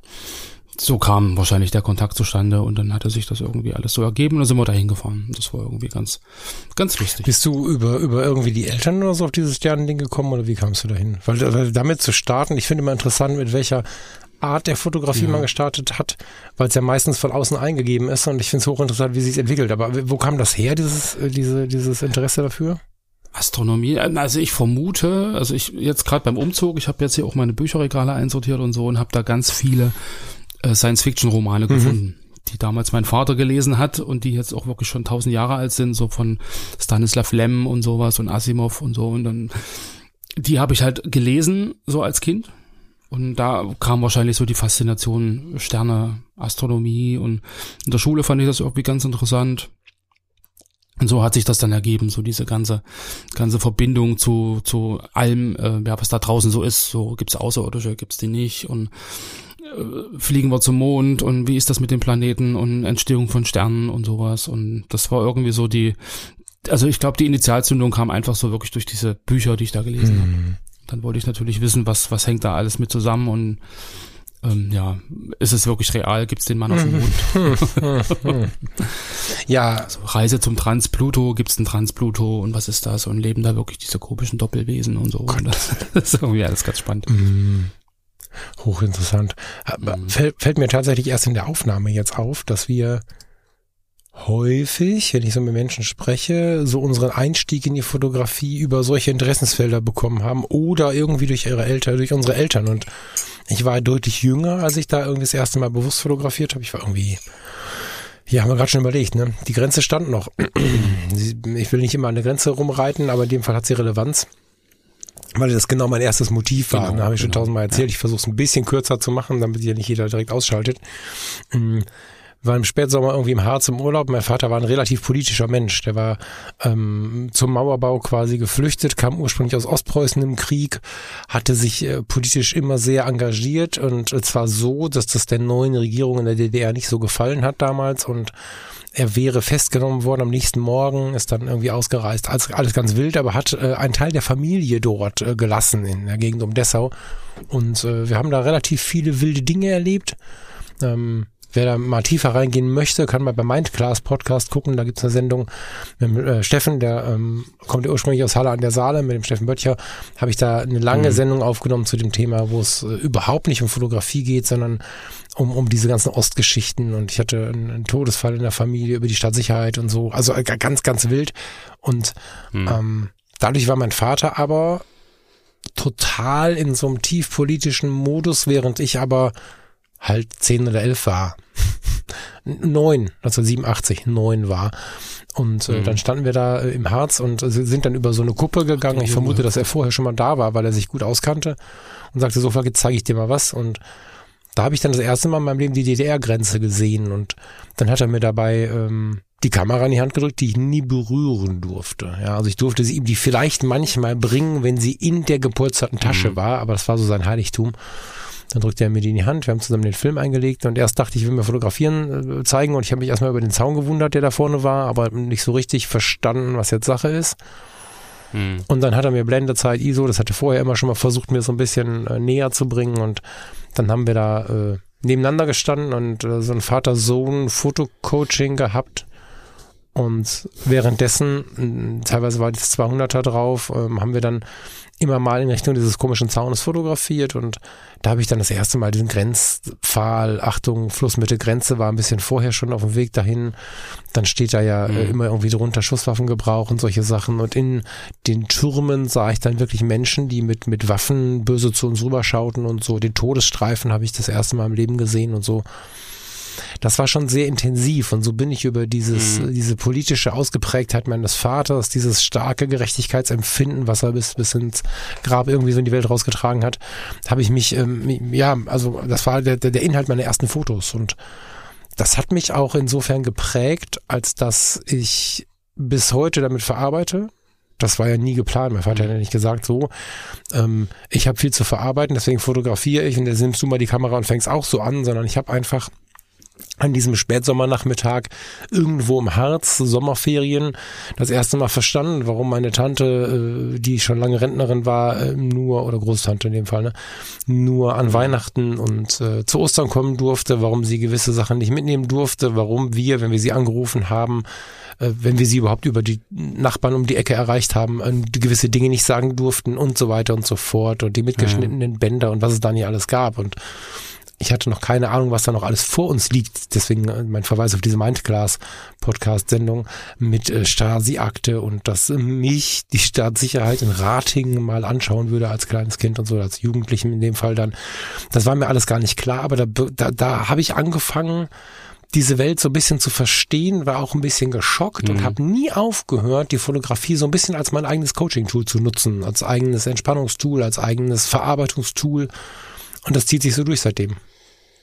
so kam wahrscheinlich der Kontakt zustande und dann hatte sich das irgendwie alles so ergeben und dann sind wir da hingefahren. Das war irgendwie ganz, ganz lustig. Bist du über, über irgendwie die Eltern oder so auf dieses Sternending gekommen oder wie kamst du dahin? Weil, weil damit zu starten, ich finde immer interessant, mit welcher Art der Fotografie ja. man gestartet hat, weil es ja meistens von außen eingegeben ist und ich finde es hochinteressant, wie sich entwickelt. Aber wo kam das her, dieses, äh, diese, dieses Interesse dafür? Astronomie, also ich vermute, also ich jetzt gerade beim Umzug, ich habe jetzt hier auch meine Bücherregale einsortiert und so und habe da ganz viele äh, Science-Fiction-Romane mhm. gefunden, die damals mein Vater gelesen hat und die jetzt auch wirklich schon tausend Jahre alt sind, so von Stanislav Lem und sowas und Asimov und so. Und dann, die habe ich halt gelesen, so als Kind. Und da kam wahrscheinlich so die Faszination Sterne, Astronomie und in der Schule fand ich das irgendwie ganz interessant. Und so hat sich das dann ergeben, so diese ganze ganze Verbindung zu zu allem, äh, ja, was da draußen so ist. So gibt's Außerirdische, gibt's die nicht und äh, fliegen wir zum Mond und wie ist das mit den Planeten und Entstehung von Sternen und sowas. Und das war irgendwie so die, also ich glaube, die Initialzündung kam einfach so wirklich durch diese Bücher, die ich da gelesen mhm. habe. Dann wollte ich natürlich wissen, was, was hängt da alles mit zusammen und ähm, ja, ist es wirklich real? Gibt es den Mann auf dem Mond? (laughs) ja. Also Reise zum Trans-Pluto, gibt es einen Trans-Pluto und was ist das? Und leben da wirklich diese komischen Doppelwesen und so. Und das, (laughs) das, ist irgendwie alles ganz spannend. Mhm. Hochinteressant. Mhm. Fällt, fällt mir tatsächlich erst in der Aufnahme jetzt auf, dass wir häufig, wenn ich so mit Menschen spreche, so unseren Einstieg in die Fotografie über solche Interessensfelder bekommen haben oder irgendwie durch ihre Eltern, durch unsere Eltern. Und ich war deutlich jünger, als ich da irgendwie das erste Mal bewusst fotografiert habe. Ich war irgendwie, ja, haben wir gerade schon überlegt, ne? Die Grenze stand noch. (clears throat) Ich will nicht immer an der Grenze rumreiten, aber in dem Fall hat sie Relevanz weil das genau mein erstes Motiv war. Genau, da habe ich genau. schon tausendmal erzählt. Ja. Ich versuche es ein bisschen kürzer zu machen, damit ja nicht jeder direkt ausschaltet. Mhm war im Spätsommer irgendwie im Harz im Urlaub. Mein Vater war ein relativ politischer Mensch. Der war ähm, zum Mauerbau quasi geflüchtet, kam ursprünglich aus Ostpreußen im Krieg, hatte sich äh, politisch immer sehr engagiert und zwar so, dass das der neuen Regierung in der DDR nicht so gefallen hat damals und er wäre festgenommen worden am nächsten Morgen, ist dann irgendwie ausgereist. Alles, alles ganz wild, aber hat äh, einen Teil der Familie dort äh, gelassen in der Gegend um Dessau. Und äh, wir haben da relativ viele wilde Dinge erlebt. Ähm, wer da mal tiefer reingehen möchte, kann mal bei Mindclass Podcast gucken. Da gibt's eine Sendung mit äh, Steffen, der ähm, kommt ursprünglich aus Halle an der Saale, mit dem Steffen Böttcher, habe ich da eine lange mhm. Sendung aufgenommen zu dem Thema, wo es äh, überhaupt nicht um Fotografie geht, sondern um, um diese ganzen Ostgeschichten. Und ich hatte einen, Todesfall in der Familie über die Stadtsicherheit und so. Also äh, ganz, ganz wild. Und mhm. ähm, dadurch war mein Vater aber total in so einem tiefpolitischen Modus, während ich aber halt zehn oder elf war. (laughs) neun, 1987, neun war. Und äh, mhm. dann standen wir da äh, im Harz und äh, sind dann über so eine Kuppe gegangen. Ich vermute, dass er vorher schon mal da war, weil er sich gut auskannte und sagte, so, jetzt zeige ich dir mal was. Und da habe ich dann das erste Mal in meinem Leben die DDR-Grenze gesehen. Und dann hat er mir dabei ähm, die Kamera in die Hand gedrückt, die ich nie berühren durfte. Ja, also ich durfte sie ihm die vielleicht manchmal bringen, wenn sie in der gepolsterten Tasche mhm. war, aber das war so sein Heiligtum. Dann drückte er mir die in die Hand, wir haben zusammen den Film eingelegt und erst dachte ich, ich will mir fotografieren äh, zeigen und ich habe mich erstmal über den Zaun gewundert, der da vorne war, aber nicht so richtig verstanden, was jetzt Sache ist. Hm. Und dann hat er mir Blendezeit ISO, das hatte vorher immer schon mal versucht, mir so ein bisschen äh, näher zu bringen und dann haben wir da äh, nebeneinander gestanden und äh, so ein Vater-Sohn-Fotocoaching gehabt. Und währenddessen, teilweise war das 200er drauf, ähm, haben wir dann immer mal in Richtung dieses komischen Zaunes fotografiert und da habe ich dann das erste Mal diesen Grenzpfahl, Achtung, Flussmitte Grenze war ein bisschen vorher schon auf dem Weg dahin. Dann steht da ja äh, mhm. immer irgendwie drunter Schusswaffengebrauch und solche Sachen und in den Türmen sah ich dann wirklich Menschen, die mit, mit Waffen böse zu uns rüberschauten und so. Den Todesstreifen habe ich das erste Mal im Leben gesehen und so das war schon sehr intensiv und so bin ich über dieses, mhm. diese politische Ausgeprägtheit meines Vaters, dieses starke Gerechtigkeitsempfinden, was er bis, bis ins Grab irgendwie so in die Welt rausgetragen hat, habe ich mich, ähm, ja, also das war der, der Inhalt meiner ersten Fotos und das hat mich auch insofern geprägt, als dass ich bis heute damit verarbeite. Das war ja nie geplant. Mein Vater hat ja nicht gesagt, so, ähm, ich habe viel zu verarbeiten, deswegen fotografiere ich und dann nimmst du mal die Kamera und fängst auch so an, sondern ich habe einfach an diesem Spätsommernachmittag irgendwo im Harz, Sommerferien, das erste Mal verstanden, warum meine Tante, äh, die schon lange Rentnerin war, äh, nur, oder Großtante in dem Fall, ne, nur an Weihnachten und äh, zu Ostern kommen durfte, warum sie gewisse Sachen nicht mitnehmen durfte, warum wir, wenn wir sie angerufen haben, äh, wenn wir sie überhaupt über die Nachbarn um die Ecke erreicht haben, äh, gewisse Dinge nicht sagen durften und so weiter und so fort und die mitgeschnittenen ja. Bänder und was es da nicht alles gab und ich hatte noch keine Ahnung, was da noch alles vor uns liegt. Deswegen äh, mein Verweis auf diese Mindclass-Podcast-Sendung mit äh, Stasi-Akte und dass mich die Staatssicherheit in Ratingen mal anschauen würde als kleines Kind und so, als Jugendlichen in dem Fall dann. Das war mir alles gar nicht klar, aber da, da, da habe ich angefangen, diese Welt so ein bisschen zu verstehen, war auch ein bisschen geschockt mhm. und habe nie aufgehört, die Fotografie so ein bisschen als mein eigenes Coaching-Tool zu nutzen, als eigenes Entspannungstool, als eigenes Verarbeitungstool. Und das zieht sich so durch seitdem.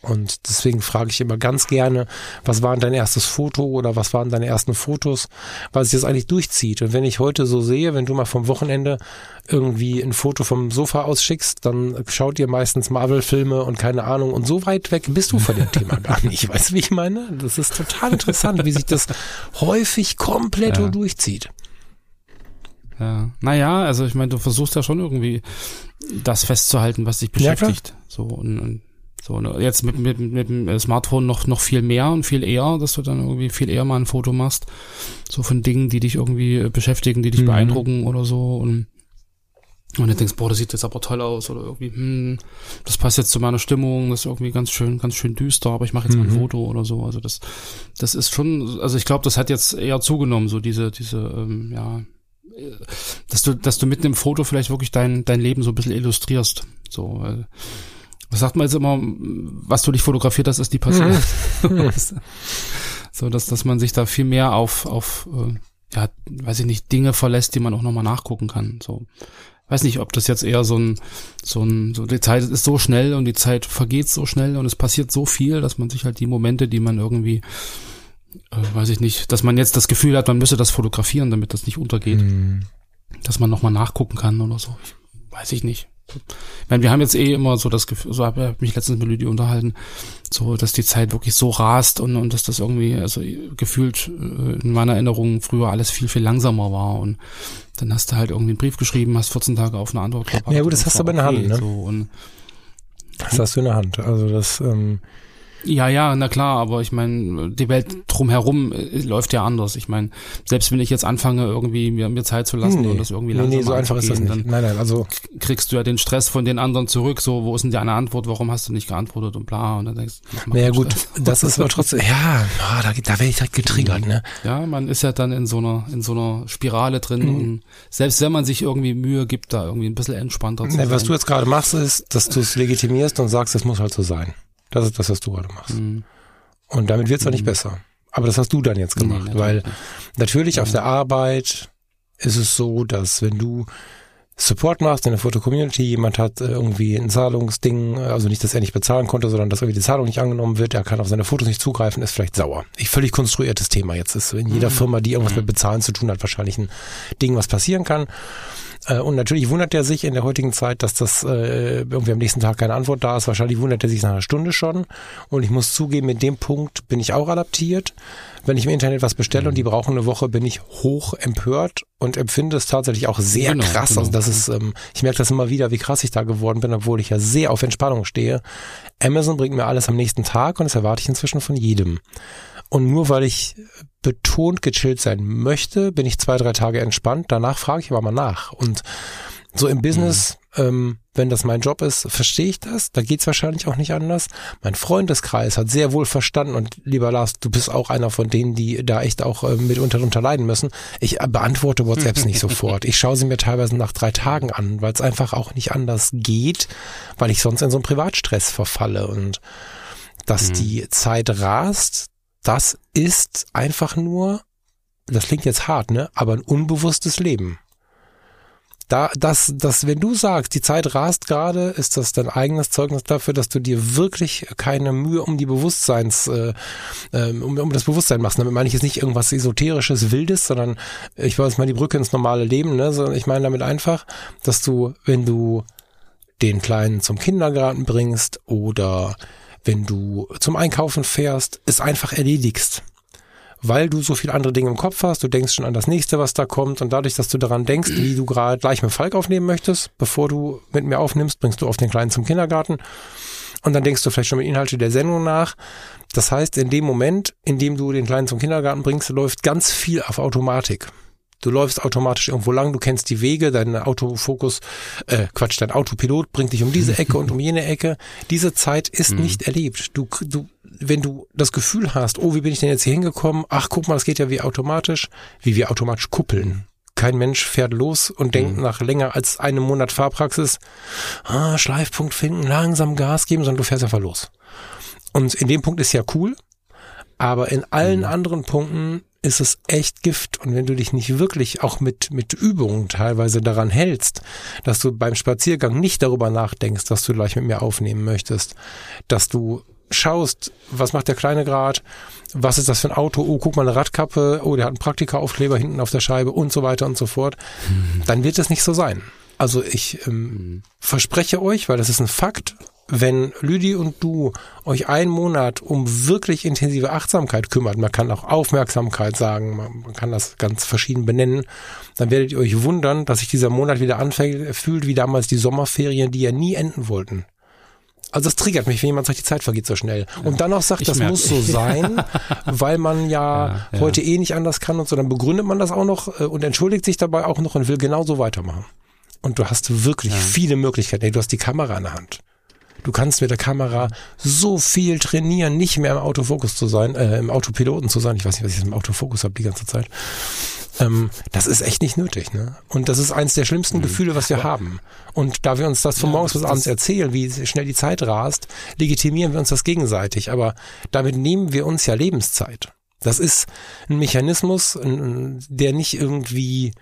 Und deswegen frage ich immer ganz gerne, was war denn dein erstes Foto oder was waren deine ersten Fotos, weil sich das eigentlich durchzieht. Und wenn ich heute so sehe, wenn du mal vom Wochenende irgendwie ein Foto vom Sofa ausschickst, dann schaut ihr meistens Marvel-Filme und keine Ahnung. Und so weit weg bist du von dem (laughs) Thema gar nicht. Weißt du, wie ich meine? Das ist total interessant, wie sich das häufig komplett ja. durchzieht. Ja, naja, also ich meine, du versuchst ja schon irgendwie das festzuhalten, was dich beschäftigt. Ja, so und, und so, ne, jetzt mit, mit, mit dem Smartphone noch, noch viel mehr und viel eher, dass du dann irgendwie viel eher mal ein Foto machst. So von Dingen, die dich irgendwie beschäftigen, die dich mhm. beeindrucken oder so. Und, und du denkst, boah, das sieht jetzt aber toll aus oder irgendwie, hm, das passt jetzt zu meiner Stimmung, das ist irgendwie ganz schön, ganz schön düster, aber ich mache jetzt mhm. mal ein mhm. Foto oder so. Also das, das ist schon, also ich glaube, das hat jetzt eher zugenommen, so diese, diese, ähm, ja, dass du, dass du mit einem Foto vielleicht wirklich dein, dein Leben so ein bisschen illustrierst. So, weil, was sagt man jetzt immer, was du dich fotografiert hast, ist die Person. Mhm. (laughs) so, dass, dass man sich da viel mehr auf, auf, äh, ja, weiß ich nicht, Dinge verlässt, die man auch nochmal nachgucken kann. So. Weiß nicht, ob das jetzt eher so ein, so ein, so die Zeit ist so schnell und die Zeit vergeht so schnell und es passiert so viel, dass man sich halt die Momente, die man irgendwie, äh, weiß ich nicht, dass man jetzt das Gefühl hat, man müsse das fotografieren, damit das nicht untergeht. Mhm. Dass man nochmal nachgucken kann oder so. Ich, weiß ich nicht. Ich meine, wir haben jetzt eh immer so das Gefühl, so habe ich mich letztens mit Lüdi unterhalten, so, dass die Zeit wirklich so rast und, und dass das irgendwie, also gefühlt äh, in meiner Erinnerung früher alles viel, viel langsamer war und dann hast du halt irgendwie einen Brief geschrieben, hast 14 Tage auf eine Antwort gewartet. Ja gut, das hast du aber in der Hand, ne? So, und, das hast du in der Hand. Also das, ähm, ja, ja, na klar, aber ich meine, die Welt drumherum äh, läuft ja anders. Ich meine, selbst wenn ich jetzt anfange, irgendwie mir, mir Zeit zu lassen nee, und das irgendwie langsam nee, nee, so einfach ist das nicht. Dann nein, nein, also kriegst du ja den Stress von den anderen zurück. So, wo ist denn die eine Antwort? Warum hast du nicht geantwortet und bla? Und dann denkst du, naja gut, (laughs) das ist aber trotzdem, ja, oh, da, da werde ich halt getriggert, ne? Ja, man ist ja dann in so einer in so einer Spirale drin mhm. und selbst wenn man sich irgendwie Mühe gibt, da irgendwie ein bisschen entspannter zu nee, sein. Was du jetzt gerade machst, ist, dass du es legitimierst und sagst, es muss halt so sein. Das ist das, was du gerade machst. Mhm. Und damit wird es auch nicht mhm. besser. Aber das hast du dann jetzt gemacht, nee, weil natürlich auf der Arbeit ist es so, dass wenn du Support machst in der Foto-Community, jemand hat äh, irgendwie ein Zahlungsding, also nicht, dass er nicht bezahlen konnte, sondern dass irgendwie die Zahlung nicht angenommen wird, er kann auf seine Fotos nicht zugreifen, ist vielleicht sauer. Ich völlig konstruiertes Thema jetzt ist in jeder mhm. Firma, die irgendwas mit Bezahlen zu tun hat, wahrscheinlich ein Ding, was passieren kann. Äh, und natürlich wundert er sich in der heutigen Zeit, dass das äh, irgendwie am nächsten Tag keine Antwort da ist. Wahrscheinlich wundert er sich nach einer Stunde schon. Und ich muss zugeben, in dem Punkt bin ich auch adaptiert. Wenn ich im Internet was bestelle und die brauchen eine Woche, bin ich hoch empört und empfinde es tatsächlich auch sehr genau, krass. Genau. Also das ist, ähm, ich merke das immer wieder, wie krass ich da geworden bin, obwohl ich ja sehr auf Entspannung stehe. Amazon bringt mir alles am nächsten Tag und das erwarte ich inzwischen von jedem. Und nur weil ich betont gechillt sein möchte, bin ich zwei, drei Tage entspannt. Danach frage ich aber mal nach. Und so im Business, mhm. ähm, wenn das mein Job ist, verstehe ich das. Da geht's wahrscheinlich auch nicht anders. Mein Freundeskreis hat sehr wohl verstanden und lieber Lars, du bist auch einer von denen, die da echt auch äh, mitunter drunter leiden müssen. Ich äh, beantworte WhatsApps nicht (laughs) sofort. Ich schaue sie mir teilweise nach drei Tagen an, weil es einfach auch nicht anders geht, weil ich sonst in so einen Privatstress verfalle und dass mhm. die Zeit rast, das ist einfach nur, das klingt jetzt hart, ne, aber ein unbewusstes Leben. Da, das, das, wenn du sagst, die Zeit rast gerade, ist das dein eigenes Zeugnis dafür, dass du dir wirklich keine Mühe um die Bewusstseins, äh, ähm, um, um das Bewusstsein machst. Damit meine ich jetzt nicht irgendwas esoterisches, wildes, sondern ich weiß mal die Brücke ins normale Leben, ne, sondern ich meine damit einfach, dass du, wenn du den Kleinen zum Kindergarten bringst oder wenn du zum Einkaufen fährst, es einfach erledigst. Weil du so viele andere Dinge im Kopf hast, du denkst schon an das nächste, was da kommt und dadurch, dass du daran denkst, wie du gerade gleich mit Falk aufnehmen möchtest, bevor du mit mir aufnimmst, bringst du auf den Kleinen zum Kindergarten und dann denkst du vielleicht schon mit Inhalte der Sendung nach. Das heißt, in dem Moment, in dem du den Kleinen zum Kindergarten bringst, läuft ganz viel auf Automatik. Du läufst automatisch irgendwo lang, du kennst die Wege, dein Autofokus, äh, Quatsch, dein Autopilot bringt dich um diese Ecke und um jene Ecke. Diese Zeit ist mhm. nicht erlebt. Du, du, wenn du das Gefühl hast, oh, wie bin ich denn jetzt hier hingekommen? Ach, guck mal, das geht ja wie automatisch, wie wir automatisch kuppeln. Kein Mensch fährt los und denkt mhm. nach länger als einem Monat Fahrpraxis, ah, Schleifpunkt finden, langsam Gas geben, sondern du fährst einfach los. Und in dem Punkt ist ja cool, aber in allen mhm. anderen Punkten ist es echt Gift. Und wenn du dich nicht wirklich auch mit, mit Übungen teilweise daran hältst, dass du beim Spaziergang nicht darüber nachdenkst, dass du gleich mit mir aufnehmen möchtest, dass du schaust, was macht der kleine Grad, was ist das für ein Auto, oh, guck mal eine Radkappe, oh, der hat einen Praktika-Aufkleber hinten auf der Scheibe und so weiter und so fort, mhm. dann wird es nicht so sein. Also ich ähm, mhm. verspreche euch, weil das ist ein Fakt, wenn Lüdi und du euch einen Monat um wirklich intensive Achtsamkeit kümmert, man kann auch Aufmerksamkeit sagen, man kann das ganz verschieden benennen, dann werdet ihr euch wundern, dass sich dieser Monat wieder anfängt, fühlt wie damals die Sommerferien, die ja nie enden wollten. Also das triggert mich, wenn jemand sagt, die Zeit vergeht so schnell. Ja. Und dann noch sagt, ich das merke. muss so sein, (laughs) weil man ja, ja, ja, heute eh nicht anders kann und so, dann begründet man das auch noch äh, und entschuldigt sich dabei auch noch und will genauso weitermachen. Und du hast wirklich viele Möglichkeiten. Du hast die Kamera in der Hand. Du kannst mit der Kamera so viel trainieren, nicht mehr im Autofokus zu sein, äh, im Autopiloten zu sein. Ich weiß nicht, was ich im Autofokus habe die ganze Zeit. Ähm, das ist echt nicht nötig, ne? Und das ist eins der schlimmsten mhm. Gefühle, was wir Aber haben. Und da wir uns das von ja, morgens bis abends erzählen, wie schnell die Zeit rast, legitimieren wir uns das gegenseitig. Aber damit nehmen wir uns ja Lebenszeit. Das ist ein Mechanismus, der nicht irgendwie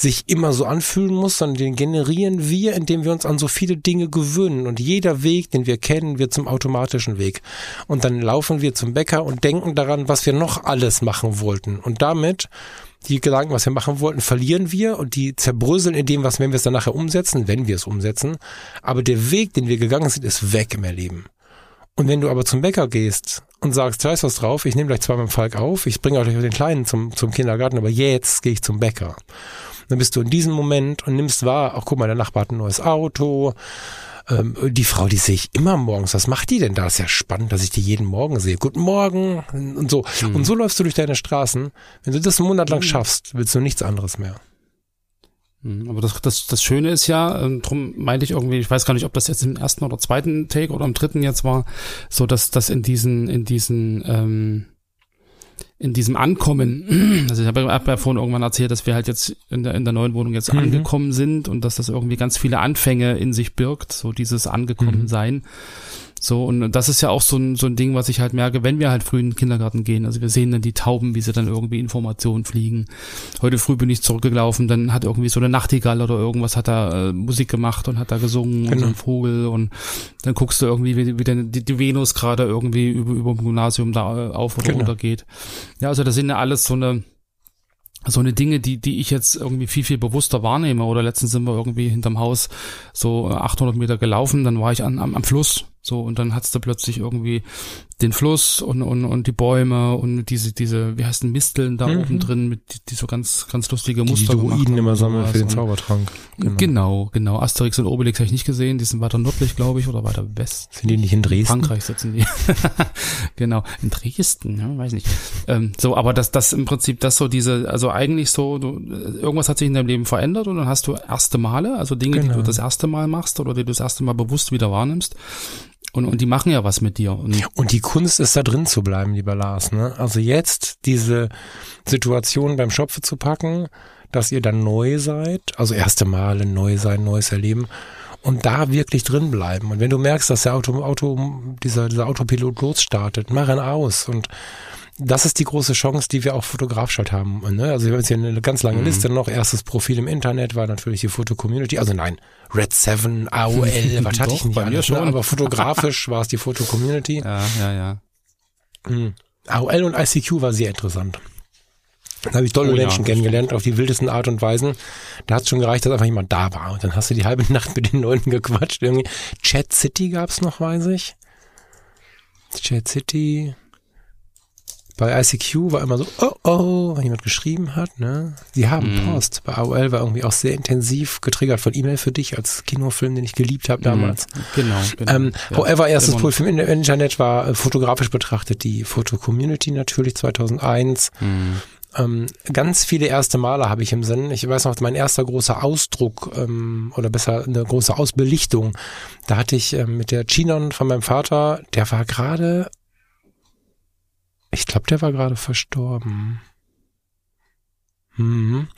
sich immer so anfühlen muss, sondern den generieren wir, indem wir uns an so viele Dinge gewöhnen. Und jeder Weg, den wir kennen, wird zum automatischen Weg. Und dann laufen wir zum Bäcker und denken daran, was wir noch alles machen wollten. Und damit die Gedanken, was wir machen wollten, verlieren wir und die zerbröseln in dem, was, wenn wir es dann nachher umsetzen, wenn wir es umsetzen. Aber der Weg, den wir gegangen sind, ist weg im Erleben. Und wenn du aber zum Bäcker gehst und sagst, ist was drauf, ich nehme gleich zweimal Falk auf, ich bringe euch den Kleinen zum, zum Kindergarten, aber jetzt gehe ich zum Bäcker. Dann bist du in diesem Moment und nimmst wahr, ach guck mal, der Nachbar hat ein neues Auto. Ähm, die Frau, die sehe ich immer morgens. Was macht die denn da? ist ja spannend, dass ich die jeden Morgen sehe. Guten Morgen und so. Mhm. Und so läufst du durch deine Straßen. Wenn du das einen Monat lang hm. schaffst, willst du nichts anderes mehr. Hm, aber das, das, das Schöne ist ja, ähm, drum meinte ich irgendwie, ich weiß gar nicht, ob das jetzt im ersten oder zweiten Take oder im dritten jetzt war, so dass das in diesen, in diesen ähm, in diesem Ankommen, (clears throat) also ich habe hab ja vorhin irgendwann erzählt, dass wir halt jetzt in der, in der neuen Wohnung jetzt mhm. angekommen sind und dass das irgendwie ganz viele Anfänge in sich birgt, so dieses angekommen mhm. So, und das ist ja auch so ein, so ein Ding, was ich halt merke, wenn wir halt früh in den Kindergarten gehen. Also wir sehen dann die Tauben, wie sie dann irgendwie Informationen fliegen. Heute früh bin ich zurückgelaufen, dann hat irgendwie so eine Nachtigall oder irgendwas hat da äh, Musik gemacht und hat da gesungen genau. und so ein Vogel und dann guckst du irgendwie, wie, wie denn die, die Venus gerade irgendwie über, über dem Gymnasium da äh, auf oder genau. runter geht. Ja, also das sind ja alles so eine so eine Dinge, die, die ich jetzt irgendwie viel, viel bewusster wahrnehme. Oder letztens sind wir irgendwie hinterm Haus so 800 Meter gelaufen, dann war ich an, am, am Fluss so, und dann hat's da plötzlich irgendwie den Fluss und, und, und die Bäume und diese, diese, wie heißt denn, Misteln da mhm. oben drin mit die, die so ganz, ganz lustige Muster. Die, die Druiden immer sammeln für den Zaubertrank. Genau. genau, genau. Asterix und Obelix habe ich nicht gesehen, die sind weiter nördlich, glaube ich, oder weiter west. Sind die nicht in Dresden? Frankreich sitzen die. (laughs) genau, in Dresden, ja, weiß nicht. Ähm, so, aber das, das im Prinzip, das so diese, also eigentlich so, du, irgendwas hat sich in deinem Leben verändert und dann hast du erste Male, also Dinge, genau. die du genau. das erste Mal machst oder die du das erste Mal bewusst wieder wahrnimmst. Und, und die machen ja was mit dir. Und, und die Kunst ist da drin zu bleiben, lieber Lars. Ne? Also jetzt diese Situation beim Schopfe zu packen, dass ihr dann neu seid, also erste Male neu sein, neues Erleben und da wirklich drin bleiben. Und wenn du merkst, dass der Auto, Auto dieser, dieser Autopilot losstartet, mach ihn aus und das ist die große Chance, die wir auch fotografisch halt haben. Ne? Also wir haben jetzt hier eine ganz lange mhm. Liste noch. Erstes Profil im Internet war natürlich die Foto-Community. Also nein, Red 7, AOL, (laughs) was hatte ich nicht alles, schon. Ne? aber fotografisch (laughs) war es die Foto-Community. Ja, ja, ja. Mhm. AOL und ICQ war sehr interessant. Da habe ich tolle oh, Menschen ja, kennengelernt, auf die wildesten Art und Weisen. Da hat es schon gereicht, dass einfach jemand da war. Und dann hast du die halbe (laughs) Nacht mit den Leuten gequatscht. Irgendwie. Chat City gab's noch, weiß ich. Chat City. Bei ICQ war immer so, oh oh, wenn jemand geschrieben hat, ne? Sie haben mm. Post. Bei AOL war irgendwie auch sehr intensiv getriggert von E-Mail für dich als Kinofilm, den ich geliebt habe damals. Mm. Genau. genau. Ähm, ja, however, erstes Profil im Internet war äh, fotografisch betrachtet die Foto-Community natürlich 2001. Mm. Ähm, ganz viele erste Male habe ich im Sinn. Ich weiß noch, mein erster großer Ausdruck ähm, oder besser eine große Ausbelichtung, da hatte ich ähm, mit der Chinon von meinem Vater, der war gerade ich glaube, der war gerade verstorben. Mhm.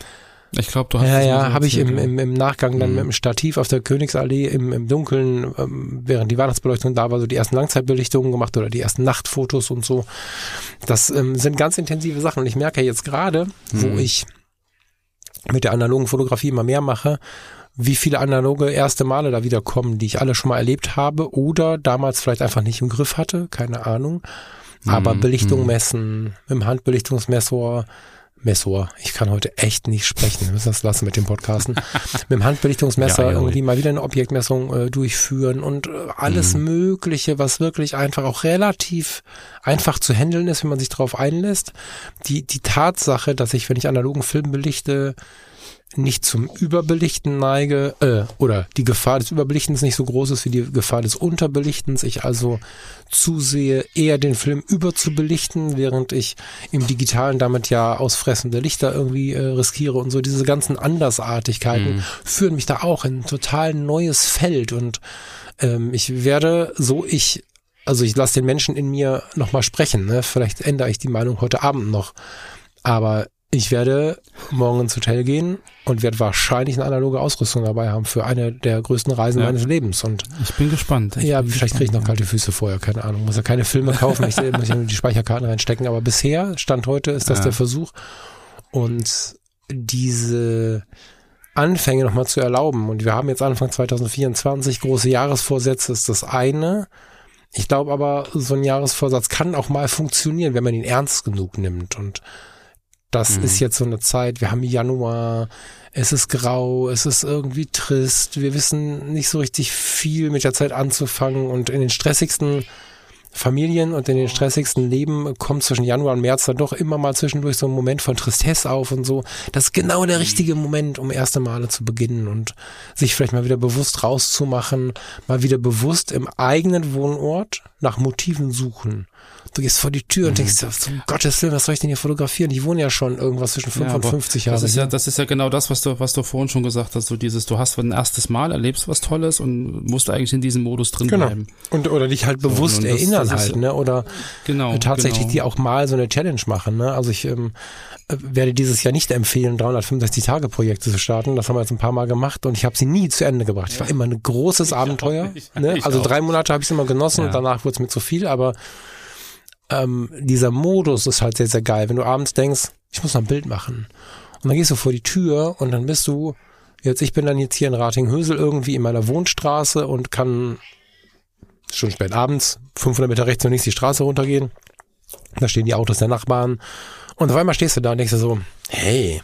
Ich glaube, du hast Ja, ja, habe ich im, im, im Nachgang dann mhm. mit dem Stativ auf der Königsallee im, im Dunkeln, ähm, während die Weihnachtsbeleuchtung da war, so die ersten Langzeitbelichtungen gemacht oder die ersten Nachtfotos und so. Das ähm, sind ganz intensive Sachen und ich merke jetzt gerade, mhm. wo ich mit der analogen Fotografie immer mehr mache, wie viele analoge erste Male da wieder kommen, die ich alle schon mal erlebt habe oder damals vielleicht einfach nicht im Griff hatte, keine Ahnung. Aber mhm. Belichtung mhm. messen, mit dem Handbelichtungsmessor, Messor, ich kann heute echt nicht sprechen, wir müssen das lassen mit dem Podcasten. (laughs) mit dem Handbelichtungsmesser ja, irgendwie mal wieder eine Objektmessung äh, durchführen und äh, alles mhm. Mögliche, was wirklich einfach auch relativ einfach zu handeln ist, wenn man sich darauf einlässt. Die, die Tatsache, dass ich, wenn ich analogen Film belichte, nicht zum Überbelichten neige äh, oder die Gefahr des Überbelichtens nicht so groß ist wie die Gefahr des Unterbelichtens. Ich also zusehe, eher den Film überzubelichten, während ich im Digitalen damit ja ausfressende Lichter irgendwie äh, riskiere und so. Diese ganzen Andersartigkeiten mhm. führen mich da auch in ein total neues Feld und ähm, ich werde, so ich also ich lasse den Menschen in mir nochmal sprechen. Ne? Vielleicht ändere ich die Meinung heute Abend noch. Aber ich werde morgen ins Hotel gehen und werde wahrscheinlich eine analoge Ausrüstung dabei haben für eine der größten Reisen ja. meines Lebens. Und ich bin gespannt. Ich ja, bin vielleicht kriege ich noch kalte Füße vorher, keine Ahnung. Muss ja keine Filme kaufen, ich muss ja nur die Speicherkarten reinstecken. Aber bisher, Stand heute, ist das ja. der Versuch. Und diese Anfänge nochmal zu erlauben. Und wir haben jetzt Anfang 2024 große Jahresvorsätze, ist das eine. Ich glaube aber, so ein Jahresvorsatz kann auch mal funktionieren, wenn man ihn ernst genug nimmt. Und das mhm. ist jetzt so eine Zeit, wir haben Januar, es ist grau, es ist irgendwie trist, wir wissen nicht so richtig viel mit der Zeit anzufangen und in den stressigsten Familien und in den stressigsten Leben kommt zwischen Januar und März dann doch immer mal zwischendurch so ein Moment von Tristesse auf und so. Das ist genau der mhm. richtige Moment, um erste Male zu beginnen und sich vielleicht mal wieder bewusst rauszumachen, mal wieder bewusst im eigenen Wohnort nach Motiven suchen. Du gehst vor die Tür und mhm. denkst, um Gottes Willen, was soll ich denn hier fotografieren? Ich wohne ja schon irgendwas zwischen 5 ja, und 50 Jahren. Das ist ja, das ist ja genau das, was du, was du vorhin schon gesagt hast, so dieses, du hast ein erstes Mal, erlebst was Tolles und musst eigentlich in diesem Modus drin genau. bleiben. Und, oder dich halt bewusst so, erinnern das halt, ne, oder genau, tatsächlich genau. die auch mal so eine Challenge machen, ne, also ich, ähm, werde dieses Jahr nicht empfehlen, 365 Tage Projekte zu starten. Das haben wir jetzt ein paar Mal gemacht und ich habe sie nie zu Ende gebracht. Ich war immer ein großes ich Abenteuer. Auch, ne? Also drei Monate habe ich es immer genossen ja. und danach wurde es mir zu viel, aber ähm, dieser Modus ist halt sehr, sehr geil. Wenn du abends denkst, ich muss noch ein Bild machen. Und dann gehst du vor die Tür und dann bist du, jetzt, ich bin dann jetzt hier in Ratinghösel irgendwie in meiner Wohnstraße und kann schon spät abends, 500 Meter rechts und links die Straße runtergehen. Da stehen die Autos der Nachbarn Und auf einmal stehst du da und denkst dir so, hey,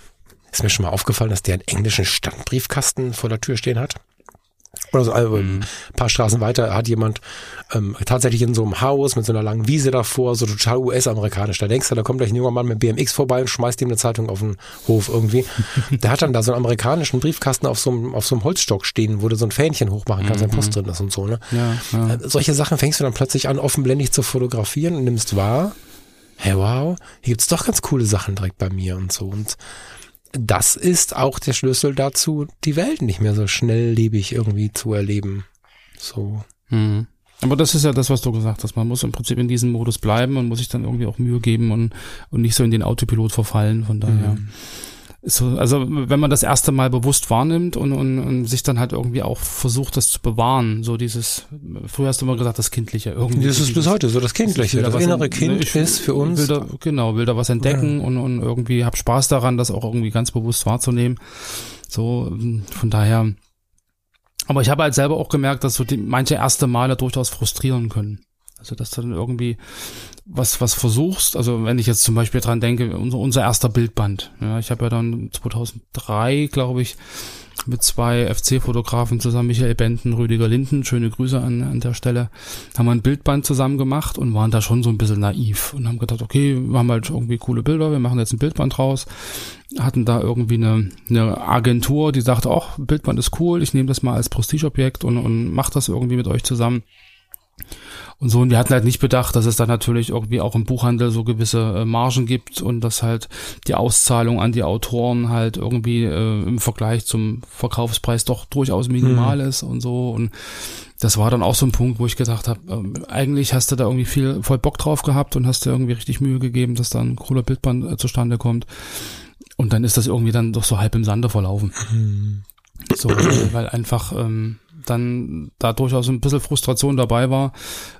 ist mir schon mal aufgefallen, dass der einen englischen Standbriefkasten vor der Tür stehen hat? Oder so, also mhm. ein paar Straßen weiter hat jemand ähm, tatsächlich in so einem Haus mit so einer langen Wiese davor, so total US-amerikanisch. Da denkst du, da kommt gleich ein junger Mann mit BMX vorbei und schmeißt ihm eine Zeitung auf den Hof irgendwie. (laughs) Der hat dann da so einen amerikanischen Briefkasten auf so einem, auf so einem Holzstock stehen, wo du so ein Fähnchen hochmachen kannst, mhm. Post drin ist und so. Ne? Ja, ja. Äh, solche Sachen fängst du dann plötzlich an, offenblendig zu fotografieren und nimmst wahr, hey wow, hier gibt's doch ganz coole Sachen direkt bei mir und so. Und das ist auch der Schlüssel dazu, die Welt nicht mehr so schnelllebig irgendwie zu erleben. So. Mhm. Aber das ist ja das, was du gesagt hast. Man muss im Prinzip in diesem Modus bleiben und muss sich dann irgendwie auch Mühe geben und, und nicht so in den Autopilot verfallen. Von daher. Mhm so, also wenn man das erste Mal bewusst wahrnimmt und, und, und sich dann halt irgendwie auch versucht, das zu bewahren, so dieses, früher hast du immer gesagt, das Kindliche irgendwie. Das ist bis heute so, das Kindliche, das, das innere Kind ich, ist für uns. Will da, genau, will da was entdecken ja. und, und irgendwie hab Spaß daran, das auch irgendwie ganz bewusst wahrzunehmen. So, von daher. Aber ich habe halt selber auch gemerkt, dass so die, manche erste Male durchaus frustrieren können. Also dass du dann irgendwie was was versuchst, also wenn ich jetzt zum Beispiel dran denke, unser, unser erster Bildband. Ja, ich habe ja dann 2003, glaube ich, mit zwei FC-Fotografen zusammen, Michael Benten, Rüdiger Linden, schöne Grüße an, an der Stelle, haben wir ein Bildband zusammen gemacht und waren da schon so ein bisschen naiv und haben gedacht, okay, wir haben halt irgendwie coole Bilder, wir machen jetzt ein Bildband raus, hatten da irgendwie eine, eine Agentur, die sagte, auch Bildband ist cool, ich nehme das mal als Prestigeobjekt und, und mach das irgendwie mit euch zusammen und so. Und wir hatten halt nicht bedacht, dass es dann natürlich irgendwie auch im Buchhandel so gewisse äh, Margen gibt und dass halt die Auszahlung an die Autoren halt irgendwie äh, im Vergleich zum Verkaufspreis doch durchaus minimal mhm. ist und so. Und das war dann auch so ein Punkt, wo ich gedacht habe, ähm, eigentlich hast du da irgendwie viel voll Bock drauf gehabt und hast dir irgendwie richtig Mühe gegeben, dass da ein cooler Bildband äh, zustande kommt. Und dann ist das irgendwie dann doch so halb im Sande verlaufen. Mhm. So, weil einfach ähm, dann da durchaus ein bisschen Frustration dabei war.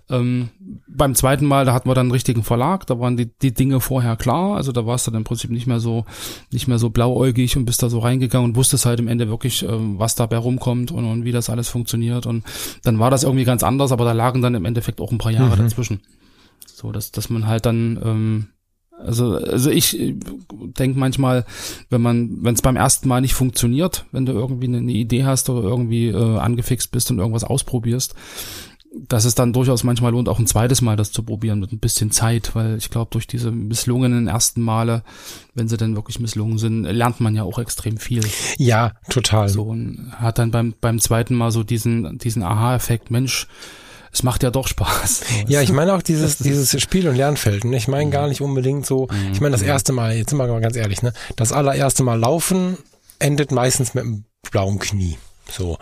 Ähm, beim zweiten Mal, da hatten wir dann einen richtigen Verlag, da waren die, die Dinge vorher klar, also da warst du dann im Prinzip nicht mehr so, nicht mehr so blauäugig und bist da so reingegangen und wusstest halt im Ende wirklich, ähm, was dabei rumkommt und, und wie das alles funktioniert und dann war das irgendwie ganz anders, aber da lagen dann im Endeffekt auch ein paar Jahre mhm. dazwischen. So, dass, dass man halt dann, ähm, also, also ich äh, denke manchmal, wenn man, wenn es beim ersten Mal nicht funktioniert, wenn du irgendwie eine, Idee hast oder irgendwie äh, angefixt bist und irgendwas ausprobierst, dass es dann durchaus manchmal lohnt, auch ein zweites Mal das zu probieren mit ein bisschen Zeit, weil ich glaube, durch diese misslungenen ersten Male, wenn sie dann wirklich misslungen sind, lernt man ja auch extrem viel. Ja, total. So und hat dann beim beim zweiten Mal so diesen diesen Aha-Effekt, Mensch, es macht ja doch Spaß. (laughs) Ja, ich meine auch dieses, dieses Spiel- und Lernfeld. Ne? Ich meine gar nicht unbedingt so, ich meine das mhm. erste Mal, jetzt sind wir mal ganz ehrlich, ne? das allererste Mal laufen endet meistens mit einem blauen Knie. So.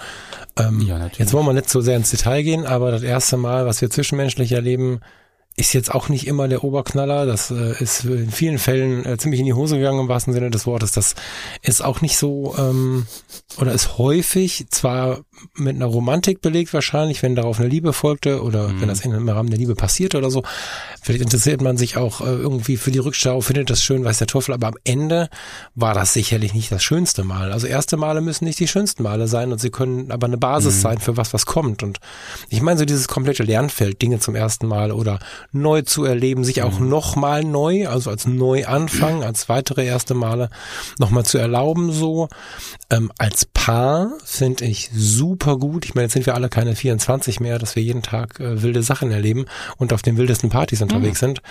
Ähm, ja, jetzt wollen wir nicht so sehr ins Detail gehen, aber das erste Mal, was wir zwischenmenschlich erleben, ist jetzt auch nicht immer der Oberknaller. Das äh, ist in vielen Fällen äh, ziemlich in die Hose gegangen im wahrsten Sinne des Wortes. Das ist auch nicht so ähm, oder ist häufig zwar mit einer Romantik belegt wahrscheinlich, wenn darauf eine Liebe folgte oder mhm. wenn das im Rahmen der Liebe passiert oder so. Vielleicht interessiert man sich auch äh, irgendwie für die Rückschau, findet das schön, weiß der Teufel. Aber am Ende war das sicherlich nicht das schönste Mal. Also erste Male müssen nicht die schönsten Male sein und sie können aber eine Basis mhm. sein für was, was kommt. Und ich meine so dieses komplette Lernfeld, Dinge zum ersten Mal oder neu zu erleben, sich auch mhm. nochmal neu, also als Neuanfang, als weitere erste Male nochmal zu erlauben, so. Ähm, als Paar finde ich super gut. Ich meine, jetzt sind wir alle keine 24 mehr, dass wir jeden Tag äh, wilde Sachen erleben und auf den wildesten Partys unterwegs mhm. sind.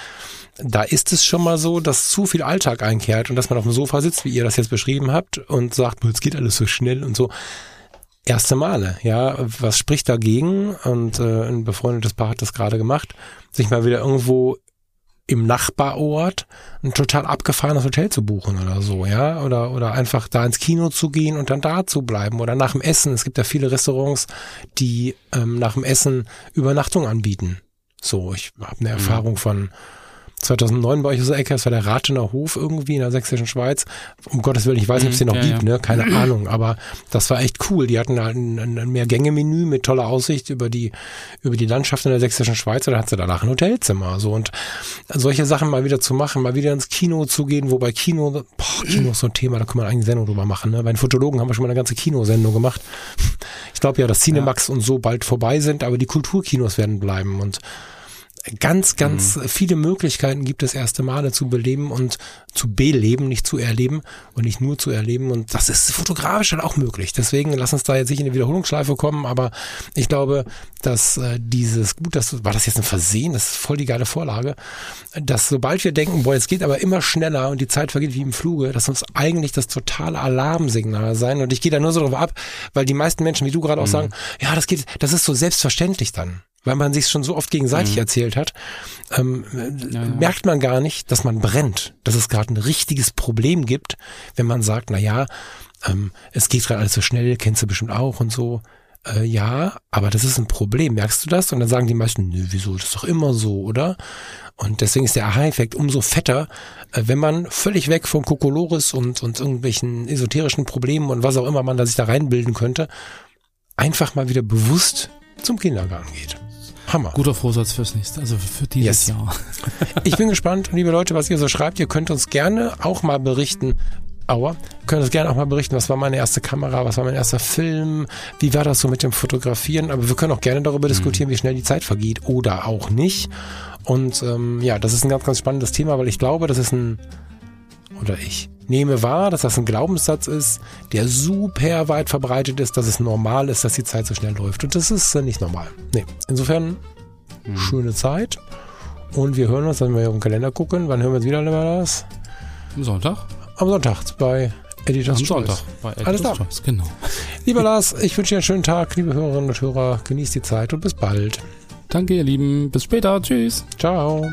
Da ist es schon mal so, dass zu viel Alltag einkehrt und dass man auf dem Sofa sitzt, wie ihr das jetzt beschrieben habt, und sagt, es geht alles so schnell und so erste Male, ja. Was spricht dagegen? Und äh, ein befreundetes Paar hat das gerade gemacht, sich mal wieder irgendwo im Nachbarort ein total abgefahrenes Hotel zu buchen oder so, ja, oder oder einfach da ins Kino zu gehen und dann da zu bleiben oder nach dem Essen. Es gibt ja viele Restaurants, die ähm, nach dem Essen Übernachtung anbieten. So, ich habe eine mhm. Erfahrung von 2009 bei euch aus der Ecke, das war der Rathener Hof irgendwie in der sächsischen Schweiz. Um Gottes Willen, ich weiß nicht, ob es den noch ja, gibt, ne? keine (clears throat) Ahnung, aber das war echt cool. Die hatten halt ein, ein Mehrgänge-Menü mit toller Aussicht über die, über die Landschaft in der sächsischen Schweiz und da hat sie danach ein Hotelzimmer. So und solche Sachen mal wieder zu machen, mal wieder ins Kino zu gehen, wobei Kino, boah, Kino ist so ein Thema, da können wir eigentlich eine Sendung drüber machen. Ne? Bei den Fotologen haben wir schon mal eine ganze Kinosendung gemacht. Ich glaube ja, dass Cinemax ja. und so bald vorbei sind, aber die Kulturkinos werden bleiben und ganz, ganz mhm. viele Möglichkeiten gibt es, erste Male zu beleben und zu beleben, nicht zu erleben und nicht nur zu erleben. Und das ist fotografisch halt auch möglich. Deswegen lass uns da jetzt nicht in eine Wiederholungsschleife kommen, aber ich glaube, dass äh, dieses, gut, das war das jetzt ein Versehen, das ist voll die geile Vorlage, dass sobald wir denken, boah, es geht aber immer schneller und die Zeit vergeht wie im Fluge, dass uns eigentlich das totale Alarmsignal sein. Und ich gehe da nur so drauf ab, weil die meisten Menschen, wie du gerade auch mhm. sagen, ja, das geht, das ist so selbstverständlich dann weil man sich schon so oft gegenseitig mhm. erzählt hat, ähm, ja, ja. merkt man gar nicht, dass man brennt, dass es gerade ein richtiges Problem gibt, wenn man sagt, na ja, ähm, es geht gerade alles so schnell, kennst du bestimmt auch und so. Äh, ja, aber das ist ein Problem, merkst du das? Und dann sagen die meisten, nö, wieso, das ist doch immer so, oder? Und deswegen ist der Aha-Effekt umso fetter, äh, wenn man völlig weg von Kokolores und, und irgendwelchen esoterischen Problemen und was auch immer man da sich da reinbilden könnte, einfach mal wieder bewusst zum Kindergarten geht. Hammer. Guter Vorsatz fürs nächste, also für dieses yes. Jahr. (laughs) ich bin (laughs) gespannt, liebe Leute, was ihr so schreibt. Ihr könnt uns gerne auch mal berichten, Aua. Könnt uns gerne auch mal berichten, was war meine erste Kamera, was war mein erster Film, wie war das so mit dem Fotografieren. Aber wir können auch gerne darüber mhm. diskutieren, wie schnell die Zeit vergeht oder auch nicht. Und ähm, ja, das ist ein ganz, ganz spannendes Thema, weil ich glaube, das ist ein, oder ich nehme wahr, dass das ein Glaubenssatz ist, der super weit verbreitet ist, dass es normal ist, dass die Zeit so schnell läuft. Und das ist nicht normal. Nee. Insofern, mhm. schöne Zeit. Und wir hören uns, wenn wir auf den Kalender gucken. Wann hören wir uns wieder, das? Am Sonntag. Am Sonntag bei Editors Am Sonntag bei Editors Alles klar. Choice, genau. Lieber Lars, ich wünsche dir einen schönen Tag, liebe Hörerinnen und Hörer. Genießt die Zeit und bis bald. Danke, ihr Lieben. Bis später. Tschüss. Ciao.